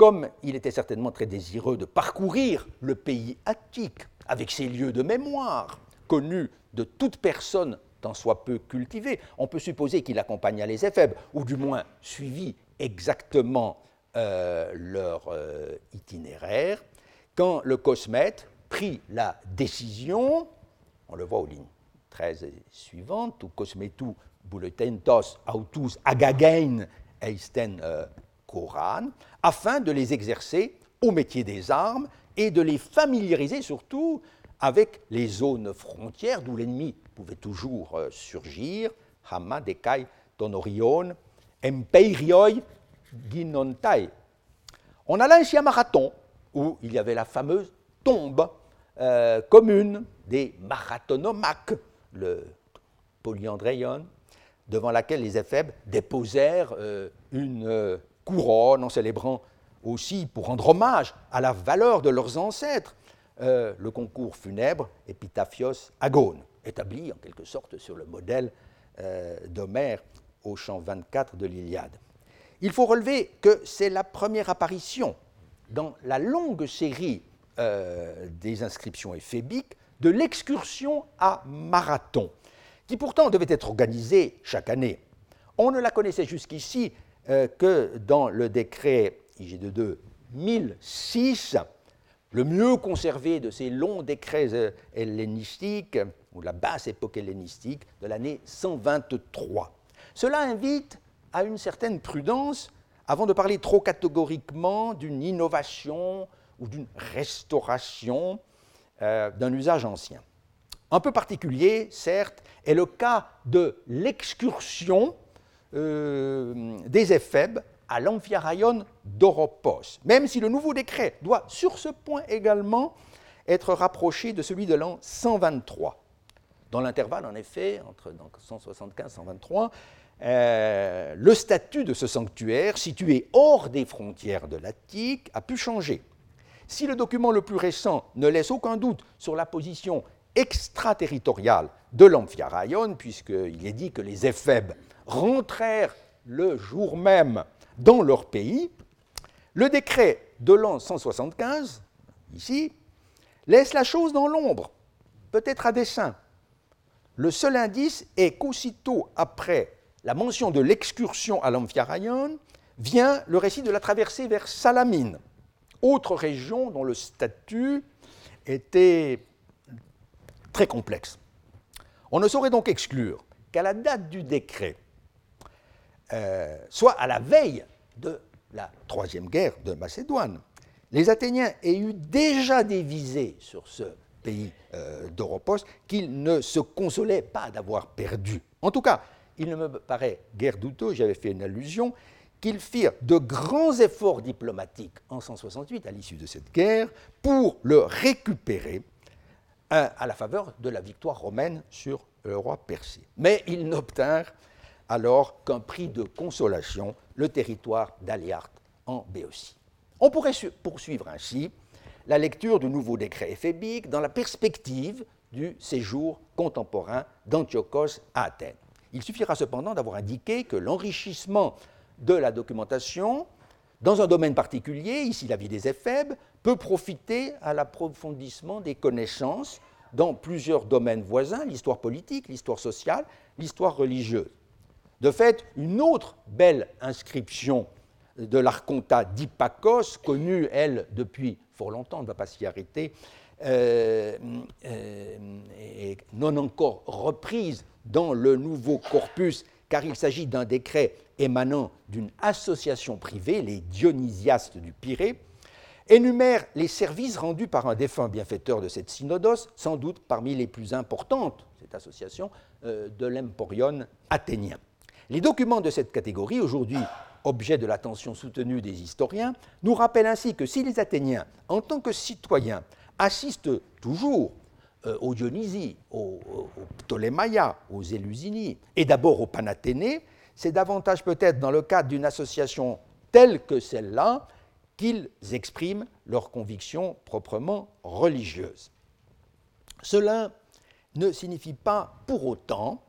comme il était certainement très désireux de parcourir le pays attique avec ses lieux de mémoire, connus de toute personne tant soit peu cultivée, on peut supposer qu'il accompagna les éphèbes, ou du moins suivit exactement euh, leur euh, itinéraire, quand le cosmète prit la décision, on le voit aux lignes 13 et suivantes, tout cosmetu bulletentos autus agagein eisten koran, euh, afin de les exercer au métier des armes et de les familiariser surtout avec les zones frontières d'où l'ennemi pouvait toujours euh, surgir, Hama, Dekai, Tonorion, Empeirioi, Ginontai. On a là ainsi un marathon où il y avait la fameuse tombe euh, commune des marathonomaques, le polyandréon, devant laquelle les éphèbes déposèrent euh, une couronne en célébrant aussi, pour rendre hommage à la valeur de leurs ancêtres, le concours funèbre Epitaphios Agone, établi en quelque sorte sur le modèle d'Homère au chant 24 de l'Iliade. Il faut relever que c'est la première apparition dans la longue série euh, des inscriptions éphébiques de l'excursion à Marathon, qui pourtant devait être organisée chaque année. On ne la connaissait jusqu'ici euh, que dans le décret IG2 1006, le mieux conservé de ces longs décrets euh, hellénistiques, ou la basse époque hellénistique, de l'année 123. Cela invite à une certaine prudence avant de parler trop catégoriquement d'une innovation ou d'une restauration euh, d'un usage ancien. Un peu particulier, certes, est le cas de l'excursion euh, des éphèbes à l'Amphiaraïon d'Oropos, même si le nouveau décret doit sur ce point également être rapproché de celui de l'an 123. Dans l'intervalle, en effet, entre 175 et 123, euh, le statut de ce sanctuaire, situé hors des frontières de l'Attique, a pu changer. Si le document le plus récent ne laisse aucun doute sur la position extraterritoriale de l'Amphiaraïon, puisqu'il est dit que les Éphèbes rentrèrent le jour même dans leur pays, le décret de l'an 175, ici, laisse la chose dans l'ombre, peut-être à dessein. Le seul indice est qu'aussitôt après la mention de l'excursion à l'Amphiaraïon vient le récit de la traversée vers Salamine, autre région dont le statut était très complexe. On ne saurait donc exclure qu'à la date du décret, euh, soit à la veille de la troisième guerre de Macédoine, les Athéniens aient eu déjà des visées sur ce pays euh, qu'ils ne se consolaient pas d'avoir perdu. En tout cas, il ne me paraît guère douteux, j'avais fait une allusion, qu'ils firent de grands efforts diplomatiques en 168, à l'issue de cette guerre, pour le récupérer euh, à la faveur de la victoire romaine sur le roi persien. Mais ils n'obtinrent alors qu'un prix de consolation, le territoire d'Aliart en Béotie. On pourrait poursuivre ainsi la lecture du nouveau décret éphébique dans la perspective du séjour contemporain d'Antiochos à Athènes. Il suffira cependant d'avoir indiqué que l'enrichissement de la documentation, dans un domaine particulier, ici la vie des éphèbes, peut profiter à l'approfondissement des connaissances dans plusieurs domaines voisins, l'histoire politique, l'histoire sociale, l'histoire religieuse. De fait, une autre belle inscription de l'Arconta d'Hippacos, connue, elle, depuis fort longtemps, on ne va pas s'y arrêter, euh, euh, et non encore reprise dans le nouveau corpus, car il s'agit d'un décret émanant d'une association privée, les Dionysiastes du Pirée, énumère les services rendus par un défunt bienfaiteur de cette synodos, sans doute parmi les plus importantes, cette association, euh, de l'Emporion athénien. Les documents de cette catégorie, aujourd'hui objet de l'attention soutenue des historiens, nous rappellent ainsi que si les Athéniens, en tant que citoyens, assistent toujours euh, aux Dionysies, aux, Ptolémaïas, aux Élusinies, et d'abord aux Panathénées, c'est davantage peut-être dans le cadre d'une association telle que celle-là qu'ils expriment leurs convictions proprement religieuses. Cela ne signifie pas pour autant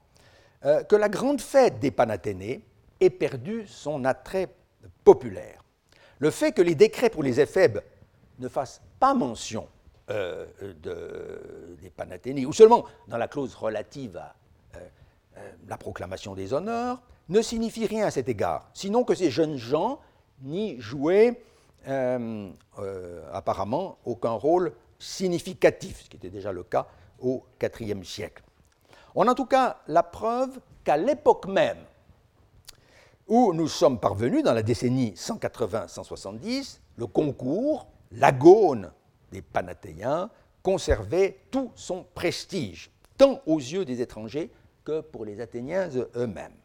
euh, que la grande fête des Panathénées ait perdu son attrait populaire. Le fait que les décrets pour les éphèbes ne fassent pas mention euh, des Panathénées, ou seulement dans la clause relative à euh, la proclamation des honneurs, ne signifie rien à cet égard, sinon que ces jeunes gens n'y jouaient apparemment aucun rôle significatif, ce qui était déjà le cas au IVe siècle. On a en tout cas la preuve qu'à l'époque même où nous sommes parvenus, dans la décennie 180-170, le concours, l'agone des Panathéens, conservait tout son prestige, tant aux yeux des étrangers que pour les Athéniens eux-mêmes.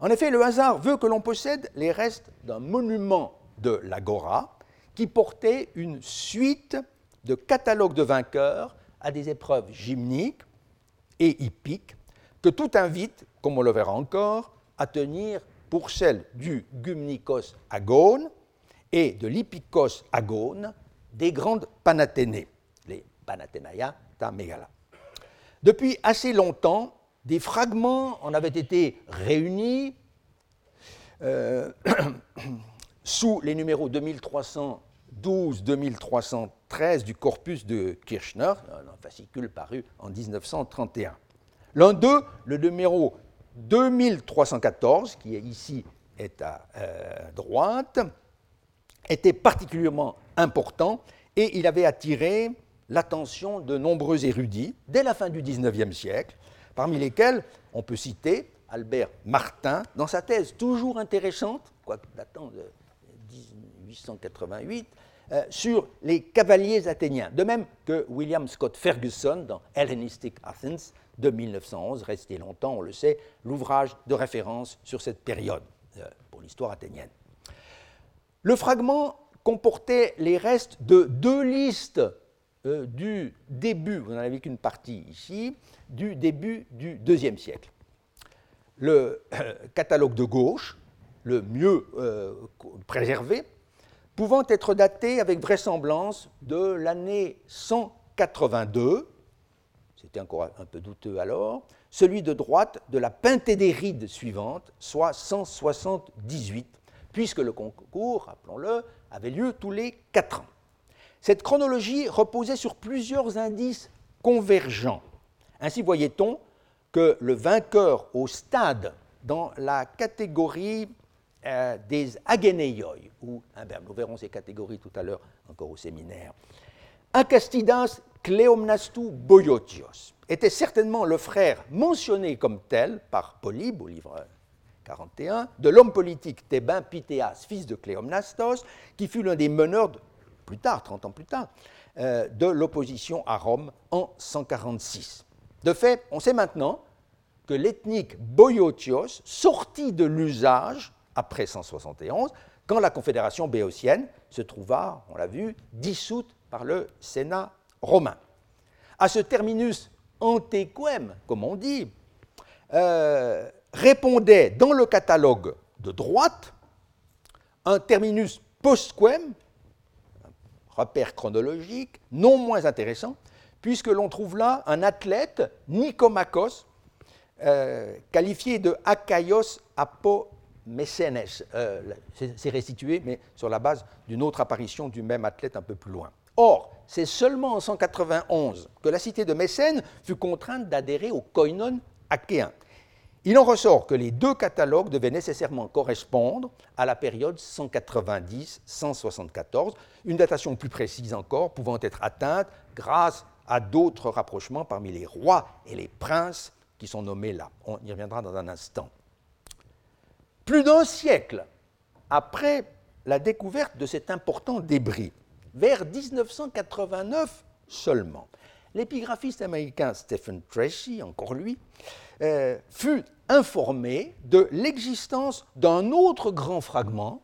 En effet, le hasard veut que l'on possède les restes d'un monument de l'Agora qui portait une suite de catalogues de vainqueurs à des épreuves gymniques et hippiques que tout invite, comme on le verra encore, à tenir pour celle du Gumnikos agone et de l'Hippikos agone des grandes Panathénées, les Panathénaïa ta Megala. Depuis assez longtemps, des fragments en avaient été réunis euh, [COUGHS] sous les numéros 2312-2313 du corpus de Kirchner, un fascicule paru en 1931. L'un d'eux, le numéro 2314, qui ici est à euh, droite, était particulièrement important et il avait attiré l'attention de nombreux érudits dès la fin du XIXe siècle, parmi lesquels on peut citer Albert Martin dans sa thèse toujours intéressante, quoi datant de 1888, euh, sur les cavaliers athéniens, de même que William Scott Ferguson dans Hellenistic Athens de 1911, resté longtemps, on le sait, l'ouvrage de référence sur cette période euh, pour l'histoire athénienne. Le fragment comportait les restes de deux listes euh, du début, vous n'en avez qu'une partie ici, du début du IIe siècle. Le catalogue de gauche, le mieux préservé, pouvant être daté avec vraisemblance de l'année 182, c'était encore un peu douteux alors, celui de droite de la pentédéride suivante, soit 178, puisque le concours, rappelons-le, avait lieu tous les quatre ans. Cette chronologie reposait sur plusieurs indices convergents. Ainsi voyait-on que le vainqueur au stade dans la catégorie euh, des ageneioi, ou un verbe. Nous verrons ces catégories tout à l'heure encore au séminaire. Acastidas Cleomnastou Boyotios était certainement le frère mentionné comme tel par Polybe au livre 41 de l'homme politique thébain Pythéas, fils de Cléomnastos, qui fut l'un des meneurs, plus tard, 30 ans plus tard, euh, de l'opposition à Rome en 146. De fait, on sait maintenant que l'ethnique Boyotios sortit de l'usage après 171, quand la Confédération béotienne se trouva, on l'a vu, dissoute par le Sénat romain. À ce terminus antequem, comme on dit, euh, répondait dans le catalogue de droite un terminus postquem, repère chronologique, non moins intéressant, puisque l'on trouve là un athlète, Nicomachos, euh, qualifié de Akaios apo Mécènes, euh, c'est restitué, mais sur la base d'une autre apparition du même athlète un peu plus loin. Or, c'est seulement en 191 que la cité de Mécène fut contrainte d'adhérer au koinon achéen. Il en ressort que les deux catalogues devaient nécessairement correspondre à la période 190-174, une datation plus précise encore pouvant être atteinte grâce à d'autres rapprochements parmi les rois et les princes qui sont nommés là. On y reviendra dans un instant. Plus d'un siècle après la découverte de cet important débris, vers 1989 seulement, l'épigraphiste américain Stephen Tracy, encore lui, euh, fut informé de l'existence d'un autre grand fragment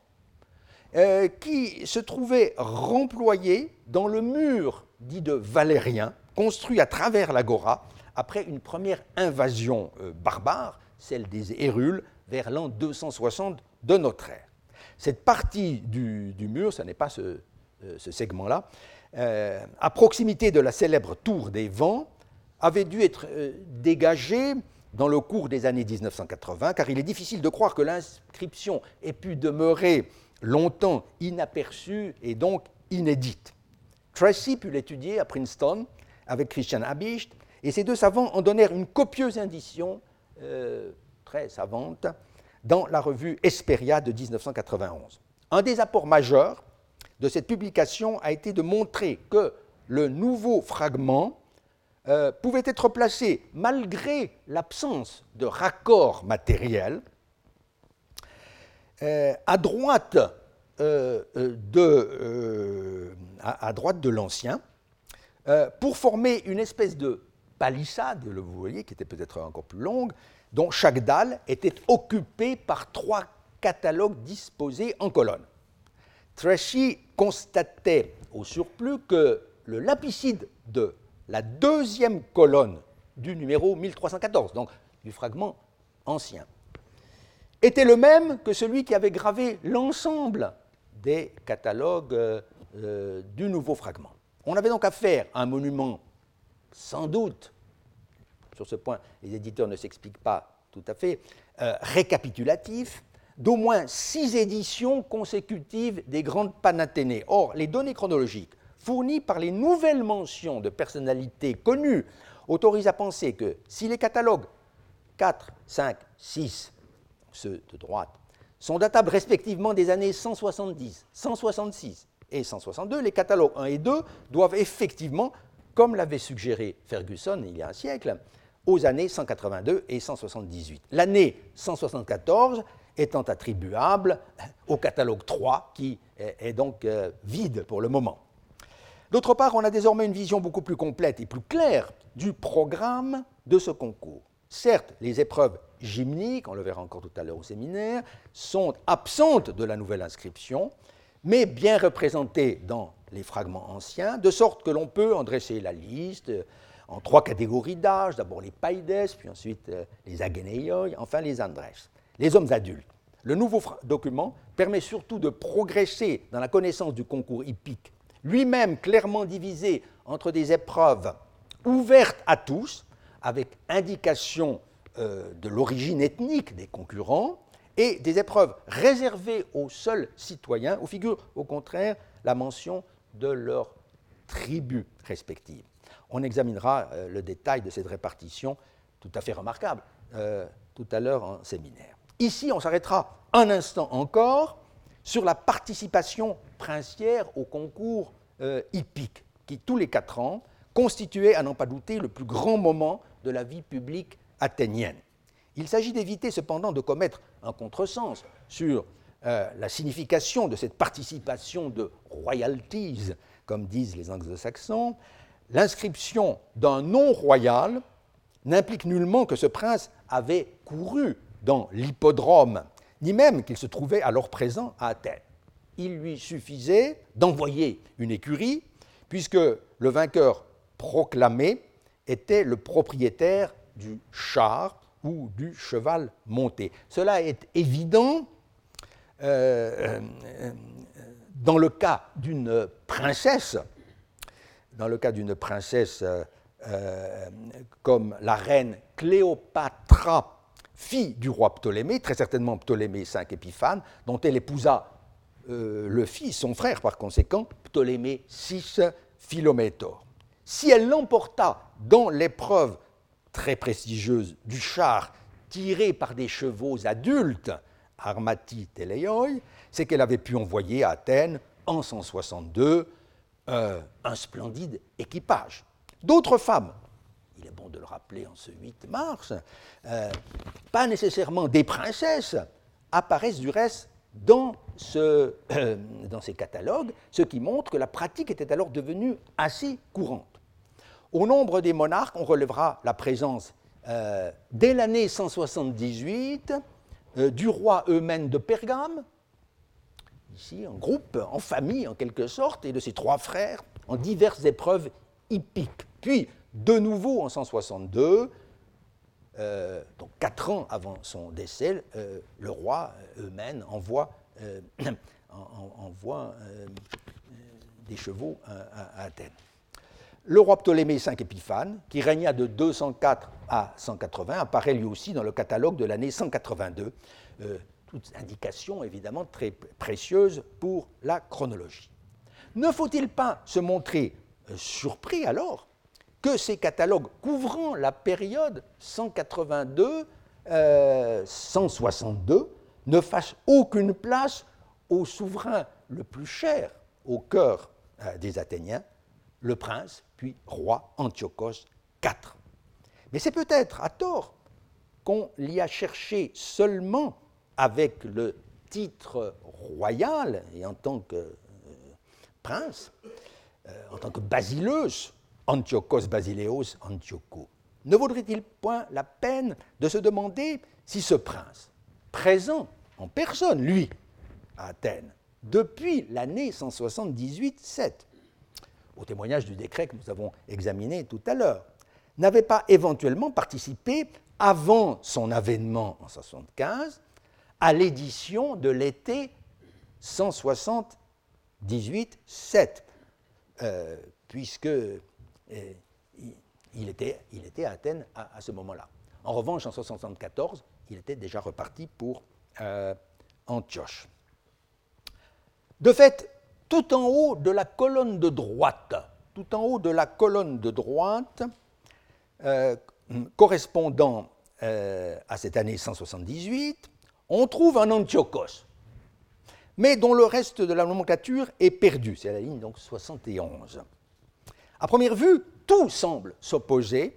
euh, qui se trouvait remployé dans le mur dit de Valérien, construit à travers l'agora après une première invasion euh, barbare, celle des Hérules, vers l'an 260 de notre ère. Cette partie du, mur, ce n'est pas ce, segment-là, à proximité de la célèbre tour des vents, avait dû être dégagée dans le cours des années 1980, car il est difficile de croire que l'inscription ait pu demeurer longtemps inaperçue et donc inédite. Tracy put l'étudier à Princeton avec Christian Habicht, et ces deux savants en donnèrent une copieuse indication, euh, très savante, dans la revue Esperia de 1991. Un des apports majeurs de cette publication a été de montrer que le nouveau fragment euh, pouvait être placé, malgré l'absence de raccord matériel, euh, à, droite, euh, de, à, droite de l'ancien, pour former une espèce de palissade, vous voyez, qui était peut-être encore plus longue, dont chaque dalle était occupée par trois catalogues disposés en colonnes. Tracy constatait au surplus que le lapicide de la deuxième colonne du numéro 1314, donc du fragment ancien, était le même que celui qui avait gravé l'ensemble des catalogues euh, du nouveau fragment. On avait donc affaire à un monument sans doute, sur ce point les éditeurs ne s'expliquent pas tout à fait, euh, récapitulatif, d'au moins six éditions consécutives des grandes Panathénées. Or, les données chronologiques fournis par les nouvelles mentions de personnalités connues autorisent à penser que si les catalogues 4, 5, 6, ceux de droite, sont datables respectivement des années 170, 166 et 162, les catalogues 1 et 2 doivent effectivement, comme l'avait suggéré Ferguson il y a un siècle, aux années 182 et 178. L'année 174 étant attribuable [LAUGHS] au catalogue 3, qui est donc euh, vide pour le moment. D'autre part, on a désormais une vision beaucoup plus complète et plus claire du programme de ce concours. Certes, les épreuves gymniques, on le verra encore tout à l'heure au séminaire, sont absentes de la nouvelle inscription, mais bien représentées dans les fragments anciens, de sorte que l'on peut en dresser la liste en trois catégories d'âge, d'abord les paides, puis ensuite euh, les ageneioi, enfin les andres, les hommes adultes. Le nouveau document permet surtout de progresser dans la connaissance du concours hippique lui-même clairement divisé entre des épreuves ouvertes à tous, avec indication euh, de l'origine ethnique des concurrents, et des épreuves réservées aux seuls citoyens, où figure au contraire la mention de leur tribus respectives. On examinera euh, le détail de cette répartition tout à fait remarquable euh, tout à l'heure en séminaire. Ici, on s'arrêtera un instant encore sur la participation princière au concours euh, hippique, qui tous les quatre ans constituait, à n'en pas douter, le plus grand moment de la vie publique athénienne. Il s'agit d'éviter cependant de commettre un contresens sur la signification de cette participation de royalties, comme disent les anglo-saxons. L'inscription d'un nom royal n'implique nullement que ce prince avait couru dans l'hippodrome ni même qu'il se trouvait alors présent à Athènes. Il lui suffisait d'envoyer une écurie, puisque le vainqueur proclamé était le propriétaire du char ou du cheval monté. Cela est évident euh, euh, dans le cas d'une princesse, dans le cas d'une princesse euh, comme la reine Cléopatra fille du roi Ptolémée, très certainement Ptolémée V Épiphane, dont elle épousa euh, le fils, son frère par conséquent, Ptolémée VI, Philométor. Si elle l'emporta dans l'épreuve très prestigieuse du char tiré par des chevaux adultes, Armati Teleioi, c'est qu'elle avait pu envoyer à Athènes en 162 euh, un splendide équipage. D'autres femmes, il est bon de le rappeler en ce 8 mars, euh, pas nécessairement des princesses, apparaissent du reste euh, dans ces catalogues, ce qui montre que la pratique était alors devenue assez courante. Au nombre des monarques, on relèvera la présence dès l'année 178 euh, du roi Eumène de Pergame, ici un groupe en famille en quelque sorte, et de ses trois frères en diverses épreuves hippiques. Puis, de nouveau en 162, euh, donc quatre ans avant son décès, le roi Eumène envoie, [CLEARS THROAT] envoie des chevaux à Athènes. Le roi Ptolémée V Épiphane, qui régna de 204 à 180, apparaît lui aussi dans le catalogue de l'année 182. Euh, toute indication évidemment très précieuse pour la chronologie. Ne faut-il pas se montrer euh, surpris alors que ces catalogues couvrant la période 182-162 euh, ne fassent aucune place au souverain le plus cher au cœur des Athéniens, le prince puis roi Antiochos IV. Mais c'est peut-être à tort qu'on l'y a cherché seulement avec le titre royal et en tant que euh, prince, euh, en tant que basileus, Antiochos Basileos Antiocho. Ne vaudrait-il point la peine de se demander si ce prince, présent en personne, lui, à Athènes, depuis l'année 178-7, au témoignage du décret que nous avons examiné tout à l'heure, n'avait pas éventuellement participé, avant son avènement en 1975, à l'édition de l'été 178-7, euh, puisque euh, il, était, il, était, à Athènes à, ce moment-là. En revanche, en 1974, il était déjà reparti pour euh, Antioche. De fait, tout en haut de la colonne de droite, tout en haut de la colonne de droite, euh, correspondant à cette année 178, on trouve un Antiochos, mais dont le reste de la nomenclature est perdu. C'est la ligne donc 71. À première vue, tout semble s'opposer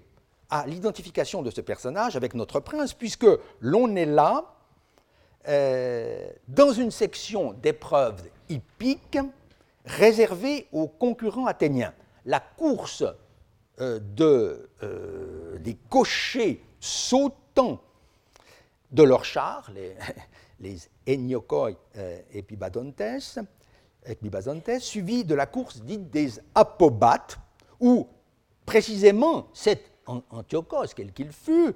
à l'identification de ce personnage avec notre prince, puisque l'on est là euh, dans une section d'épreuves hippiques réservé aux concurrents athéniens. La course euh, euh, des cochers sautant de leurs chars, les, [LAUGHS] les Eniokoi euh, epibazontes, suivi de la course dite des apobates, où précisément cet Antiochos, quel qu'il fût,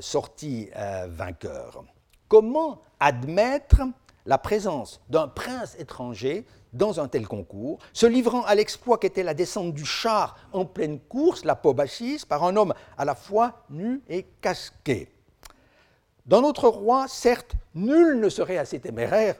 sorti vainqueur. Comment admettre la présence d'un prince étranger dans un tel concours, se livrant à l'exploit qu'était la descente du char en pleine course, la Pobachis, par un homme à la fois nu et casqué? Dans notre roi, certes, nul ne serait assez téméraire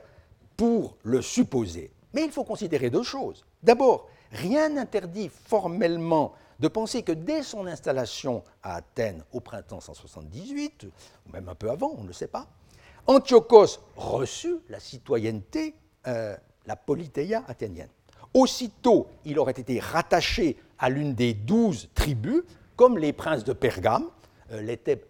pour le supposer. Mais il faut considérer deux choses. D'abord, rien n'interdit formellement de penser que dès son installation à Athènes au printemps 178, ou même un peu avant, on ne le sait pas, Antiochos reçut la citoyenneté, euh, la politéia athénienne. Aussitôt, il aurait été rattaché à l'une des douze tribus, comme les princes de Pergame euh, l'étaient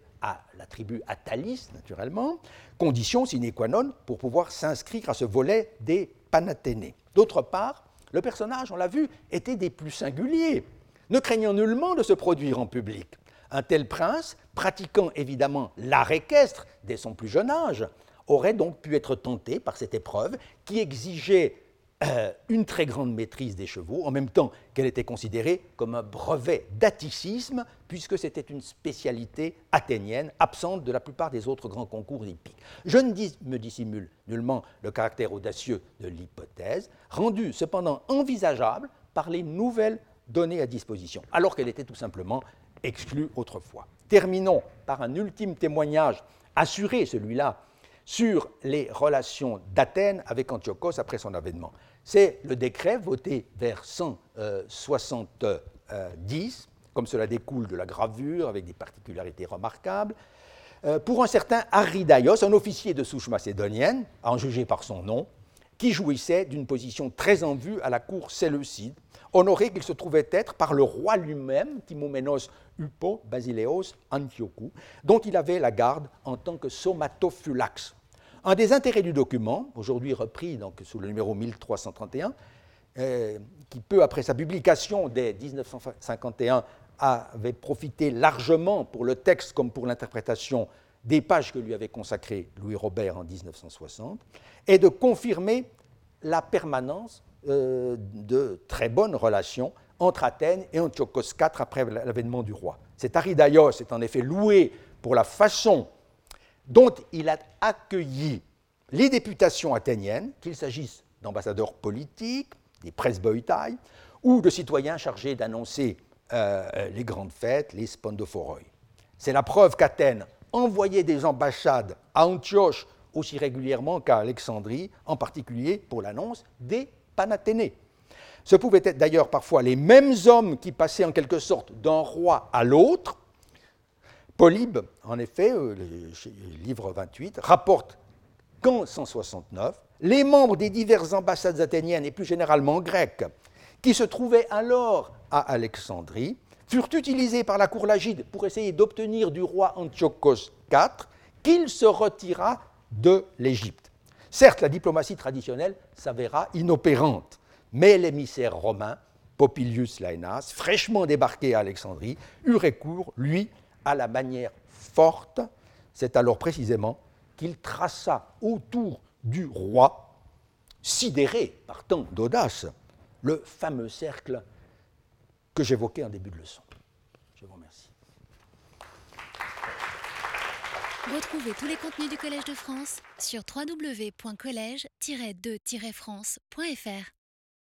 la tribu Athalis, naturellement, condition sine qua non pour pouvoir s'inscrire à ce volet des Panathénées. D'autre part, le personnage, on l'a vu, était des plus singuliers, ne craignant nullement de se produire en public. Un tel prince, pratiquant évidemment l'art équestre dès son plus jeune âge, aurait donc pu être tenté par cette épreuve qui exigeait euh, une très grande maîtrise des chevaux, en même temps qu'elle était considérée comme un brevet d'atticisme, puisque c'était une spécialité athénienne, absente de la plupart des autres grands concours hippiques. Je ne me dissimule nullement le caractère audacieux de l'hypothèse, rendu cependant envisageable par les nouvelles données à disposition, alors qu'elle était tout simplement exclue autrefois. Terminons par un ultime témoignage, assuré celui-là, sur les relations d'Athènes avec Antiochos après son avènement. C'est le décret voté vers 170, comme cela découle de la gravure, avec des particularités remarquables, euh, pour un certain Arridaios, un officier de souche macédonienne, à en juger par son nom, qui jouissait d'une position très en vue à la cour séleucide, honoré qu'il se trouvait être par le roi lui-même, Timoménos Upo Basileos Antiochou, dont il avait la garde en tant que somatophylax. Un des intérêts du document, aujourd'hui repris sous le numéro 1331, euh, qui peu après sa publication dès 1951 avait profité largement pour le texte comme pour l'interprétation des pages que lui avait consacrées Louis Robert en 1960, est de confirmer la permanence euh, de très bonnes relations entre Athènes et Antiochos IV après l'avènement du roi. Cet Aridaios est en effet loué pour la façon dont il a accueilli les députations athéniennes, qu'il s'agisse d'ambassadeurs politiques, des presbytailles, ou de citoyens chargés d'annoncer euh, les grandes fêtes, les spondophoroi. C'est la preuve qu'Athènes envoyait des ambassades à Antioche aussi régulièrement qu'à Alexandrie, en particulier pour l'annonce des Panathénées. Ce pouvaient être d'ailleurs parfois les mêmes hommes qui passaient en quelque sorte d'un roi à l'autre. Polybe, en effet, euh, livre 28, rapporte qu'en 169, les membres des diverses ambassades athéniennes et plus généralement grecques, qui se trouvaient alors à Alexandrie, furent utilisés par la cour lagide pour essayer d'obtenir du roi Antiochos IV qu'il se retira de l'Égypte. Certes, la diplomatie traditionnelle s'avéra inopérante, mais l'émissaire romain, Popilius Laenas, fraîchement débarqué à Alexandrie, eut recours, lui, à la manière forte. C'est alors précisément qu'il traça autour du roi, sidéré par tant d'audace, le fameux cercle que j'évoquais en début de leçon. Je vous remercie. Retrouvez tous les contenus du Collège de France sur www.colège-2-france.fr.